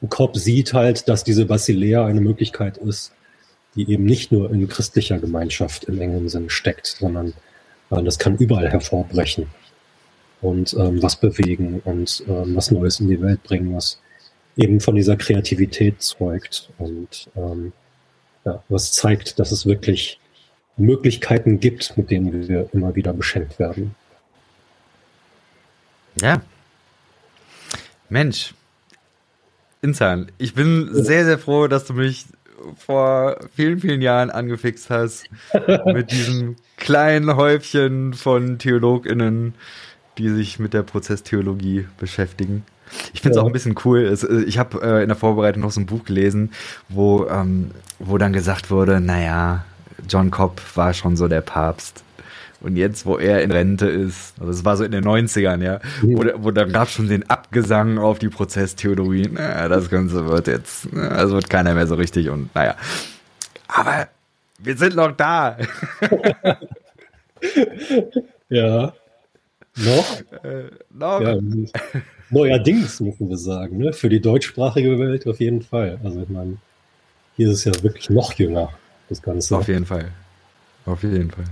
S2: Cobb sieht halt, dass diese Basilea eine Möglichkeit ist, die eben nicht nur in christlicher Gemeinschaft im engen Sinn steckt, sondern äh, das kann überall hervorbrechen und ähm, was bewegen und ähm, was Neues in die Welt bringen, was eben von dieser Kreativität zeugt und ähm, ja, was zeigt, dass es wirklich Möglichkeiten gibt, mit denen wir immer wieder beschenkt werden.
S1: Ja. Mensch, Insan, ich bin sehr, sehr froh, dass du mich vor vielen, vielen Jahren angefixt hast *laughs* mit diesem kleinen Häufchen von TheologInnen, die sich mit der Prozesstheologie beschäftigen. Ich finde es ja. auch ein bisschen cool. Äh, ich habe äh, in der Vorbereitung noch so ein Buch gelesen, wo, ähm, wo dann gesagt wurde, naja, John Cobb war schon so der Papst. Und jetzt, wo er in Rente ist, also es war so in den 90ern, ja, wo, wo dann gab es schon den Abgesang auf die Prozesstheorie. Naja, das Ganze wird jetzt, also wird keiner mehr so richtig und naja. Aber wir sind noch da. *laughs*
S2: ja. Noch? Äh, noch. Ja, neuerdings, müssen wir sagen, ne? für die deutschsprachige Welt auf jeden Fall. Also ich meine, hier ist es ja wirklich noch jünger, das Ganze.
S1: Auf jeden Fall. Auf jeden Fall.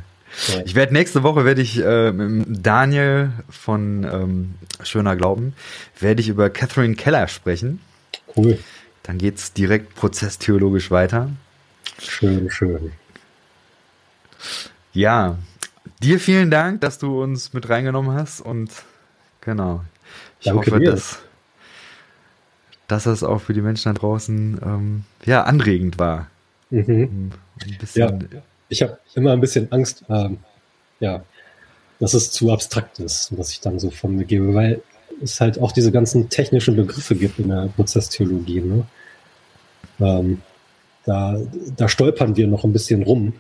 S1: Ja. Ich werde nächste Woche werde ich äh, mit Daniel von ähm, Schöner Glauben werde ich über Catherine Keller sprechen. Cool. Dann geht es direkt prozesstheologisch weiter.
S2: Schön, schön.
S1: Ja, dir vielen Dank, dass du uns mit reingenommen hast und genau. Ich Danke hoffe, dir. dass, dass das auch für die Menschen da draußen ähm, ja, anregend war. Mhm.
S2: Ein bisschen, ja, ich habe immer ein bisschen Angst, ähm, ja, dass es zu abstrakt ist, was ich dann so von mir gebe, weil es halt auch diese ganzen technischen Begriffe gibt in der Prozesstheologie. Ne? Ähm, da, da stolpern wir noch ein bisschen rum,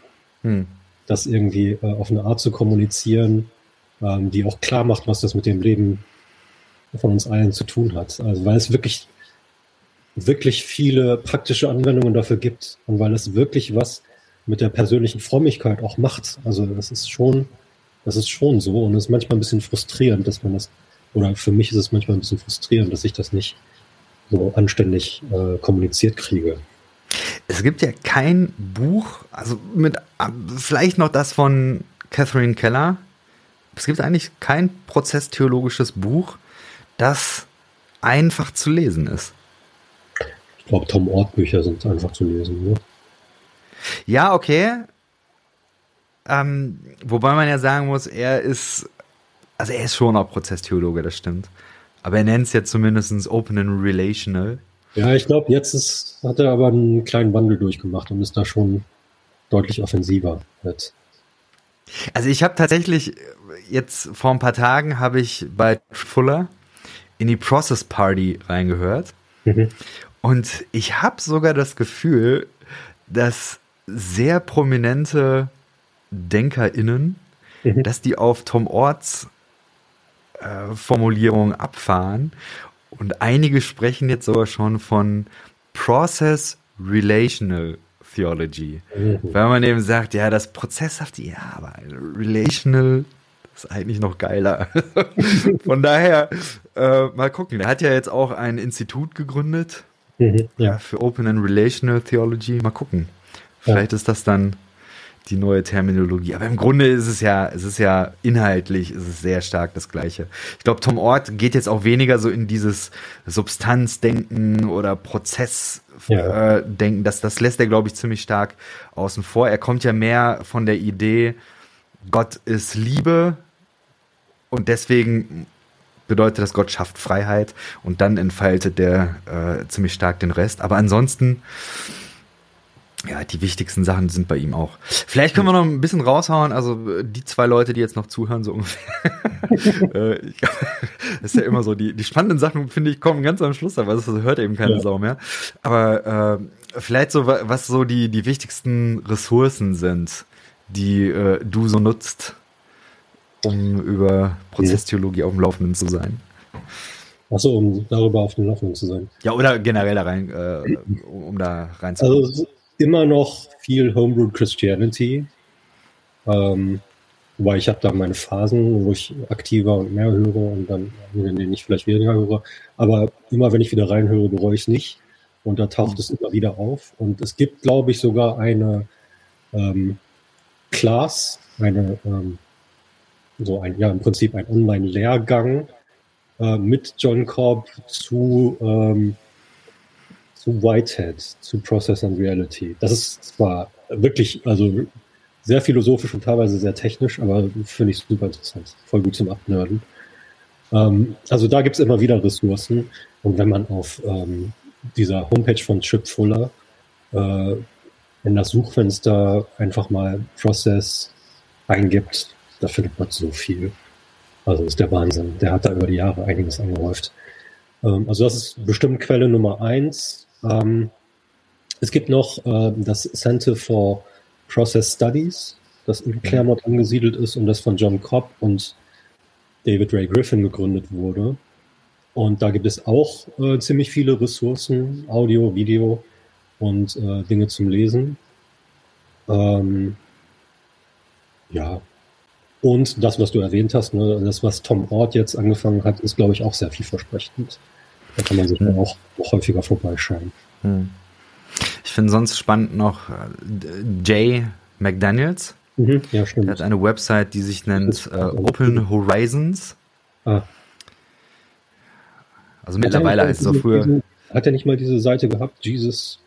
S2: hm. das irgendwie äh, auf eine Art zu kommunizieren, ähm, die auch klar macht, was das mit dem Leben von uns allen zu tun hat. Also weil es wirklich, wirklich viele praktische Anwendungen dafür gibt und weil es wirklich was mit der persönlichen Frömmigkeit auch macht. Also das ist schon, das ist schon so und es ist manchmal ein bisschen frustrierend, dass man das, oder für mich ist es manchmal ein bisschen frustrierend, dass ich das nicht so anständig äh, kommuniziert kriege.
S1: Es gibt ja kein Buch, also mit vielleicht noch das von Catherine Keller. Es gibt eigentlich kein prozesstheologisches Buch, das einfach zu lesen ist.
S2: Ich glaube, Tom Ort Bücher sind einfach zu lesen. Ne?
S1: Ja, okay. Ähm, wobei man ja sagen muss, er ist, also er ist schon auch Prozesstheologe, das stimmt. Aber er nennt es ja zumindest Open and Relational.
S2: Ja, ich glaube, jetzt ist, hat er aber einen kleinen Wandel durchgemacht und ist da schon deutlich offensiver jetzt.
S1: Also ich habe tatsächlich jetzt vor ein paar Tagen habe ich bei Fuller in die Process Party reingehört. Mhm. Und ich habe sogar das Gefühl, dass sehr prominente DenkerInnen, mhm. dass die auf Tom Orts äh, Formulierung abfahren. Und einige sprechen jetzt sogar schon von Process Relational Theology. Mhm. Weil man eben sagt, ja, das Prozesshafte, ja, aber Relational ist eigentlich noch geiler. *laughs* Von daher, äh, mal gucken. Er hat ja jetzt auch ein Institut gegründet mhm, ja. für Open and Relational Theology. Mal gucken. Vielleicht ja. ist das dann die neue Terminologie. Aber im Grunde ist es ja, es ist ja inhaltlich, ist es sehr stark das Gleiche. Ich glaube, Tom Ort geht jetzt auch weniger so in dieses Substanzdenken oder Prozessdenken. Ja. Äh, das, das lässt er, glaube ich, ziemlich stark außen vor. Er kommt ja mehr von der Idee, Gott ist Liebe und deswegen bedeutet das, Gott schafft Freiheit und dann entfaltet der äh, ziemlich stark den Rest. Aber ansonsten, ja, die wichtigsten Sachen sind bei ihm auch. Vielleicht können wir noch ein bisschen raushauen, also die zwei Leute, die jetzt noch zuhören, so ungefähr. *laughs* äh, *laughs* das ist ja immer so, die, die spannenden Sachen, finde ich, kommen ganz am Schluss, aber das hört eben keine ja. Sau mehr. Aber äh, vielleicht so, was so die, die wichtigsten Ressourcen sind, die äh, du so nutzt, um über Prozesstheologie auf dem Laufenden zu sein.
S2: Achso, um darüber auf dem Laufenden zu sein.
S1: Ja, oder generell da rein, äh, um da reinzukommen.
S2: Also immer noch viel Homebrew Christianity. Ähm, Wobei ich habe da meine Phasen, wo ich aktiver und mehr höre und dann, in denen ich vielleicht weniger höre. Aber immer wenn ich wieder reinhöre, bereue ich es nicht. Und da taucht mhm. es immer wieder auf. Und es gibt, glaube ich, sogar eine ähm, Class, eine, ähm, so ein, ja, im Prinzip ein Online-Lehrgang äh, mit John Cobb zu, ähm, zu Whitehead, zu Process and Reality. Das ist zwar wirklich, also sehr philosophisch und teilweise sehr technisch, aber finde ich super interessant. Voll gut zum Abnörden. Ähm, also da gibt es immer wieder Ressourcen. Und wenn man auf ähm, dieser Homepage von Chip Fuller äh, in das Suchfenster einfach mal Process eingibt, da findet man so viel. Also ist der Wahnsinn. Der hat da über die Jahre einiges angehäuft. Ähm, also das ist bestimmt Quelle Nummer eins. Ähm, es gibt noch äh, das Center for Process Studies, das in Claremont angesiedelt ist und das von John Cobb und David Ray Griffin gegründet wurde. Und da gibt es auch äh, ziemlich viele Ressourcen, Audio, Video und äh, Dinge zum Lesen. Ähm, ja. Und das, was du erwähnt hast, ne, das, was Tom Ort jetzt angefangen hat, ist, glaube ich, auch sehr vielversprechend. Da kann man sich auch, auch häufiger vorbeischauen. Mhm.
S1: Ich finde sonst spannend noch äh, Jay McDaniels. Mhm, ja, stimmt. Er hat eine Website, die sich nennt äh, Open Horizons. Ah. Also mittlerweile heißt es auch früher.
S2: Diesen, hat er nicht mal diese Seite gehabt, Jesus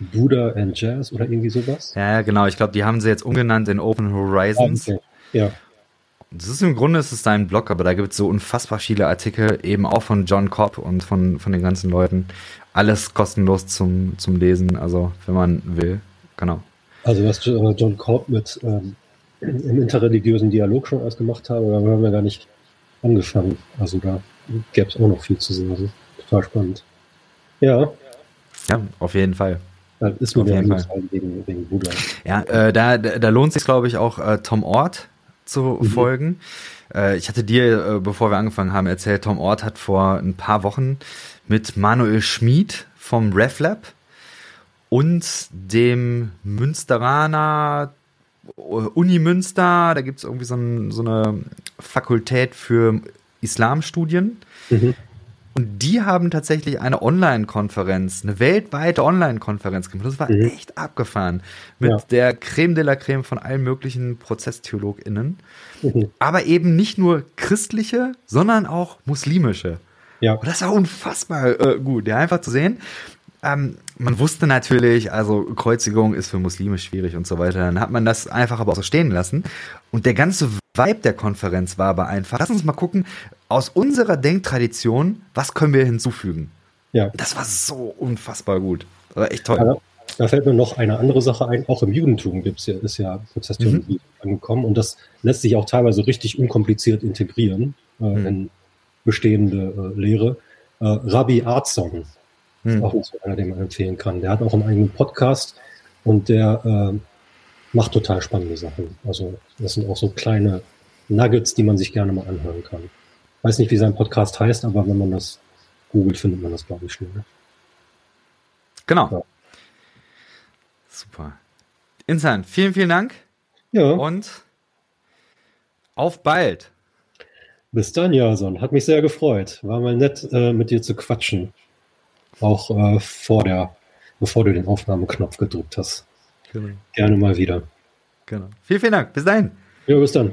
S2: Buddha and Jazz oder irgendwie sowas?
S1: Ja, genau. Ich glaube, die haben sie jetzt umgenannt in Open Horizons. Ah, okay. Ja. Das ist im Grunde ist es dein Blog, aber da gibt es so unfassbar viele Artikel, eben auch von John Cobb und von, von den ganzen Leuten. Alles kostenlos zum, zum Lesen, also wenn man will. Genau.
S2: Also was John Cobb mit ähm, im interreligiösen Dialog schon alles gemacht habe, da haben wir gar nicht angefangen. Also da gäbe es auch noch viel zu sagen. Total spannend. Ja.
S1: Ja, auf jeden Fall.
S2: Das ist mir auf jeden Fall. Wegen,
S1: wegen Buddha. Ja, äh, da, da lohnt sich, glaube ich, auch äh, Tom Ort zu mhm. folgen. Äh, ich hatte dir, äh, bevor wir angefangen haben, erzählt, Tom Ort hat vor ein paar Wochen mit Manuel Schmid vom RefLab und dem Münsteraner äh, Uni Münster, da gibt es irgendwie so, ein, so, eine Fakultät für Islamstudien. Mhm. Und die haben tatsächlich eine Online-Konferenz, eine weltweite Online-Konferenz gemacht. Das war mhm. echt abgefahren. Mit ja. der Creme de la Creme von allen möglichen ProzesstheologInnen. Mhm. Aber eben nicht nur christliche, sondern auch muslimische. Ja. Und das war unfassbar äh, gut, ja, einfach zu sehen. Ähm, man wusste natürlich, also Kreuzigung ist für Muslime schwierig und so weiter. Dann hat man das einfach aber auch so stehen lassen. Und der ganze Vibe der Konferenz war aber einfach, lass uns mal gucken, aus unserer Denktradition, was können wir hinzufügen? Ja. Das war so unfassbar gut. Das war echt toll. Ja,
S2: da fällt mir noch eine andere Sache ein. Auch im Judentum gibt's ja, ist ja Prozesstheologie mhm. angekommen und das lässt sich auch teilweise richtig unkompliziert integrieren äh, mhm. in bestehende äh, Lehre. Äh, Rabbi Arzon ist mhm. auch so einer, den man empfehlen kann. Der hat auch einen eigenen Podcast und der äh, macht total spannende Sachen. Also das sind auch so kleine Nuggets, die man sich gerne mal anhören kann. Weiß nicht, wie sein Podcast heißt, aber wenn man das googelt, findet man das, glaube ich, schnell.
S1: Genau. Ja. Super. Insan, vielen, vielen Dank.
S2: Ja.
S1: Und auf bald.
S2: Bis dann, Jason. Hat mich sehr gefreut. War mal nett, äh, mit dir zu quatschen. Auch äh, vor der, bevor du den Aufnahmeknopf gedrückt hast. Genau. Gerne mal wieder.
S1: Genau. Vielen, vielen Dank. Bis dahin.
S2: Ja, bis dann.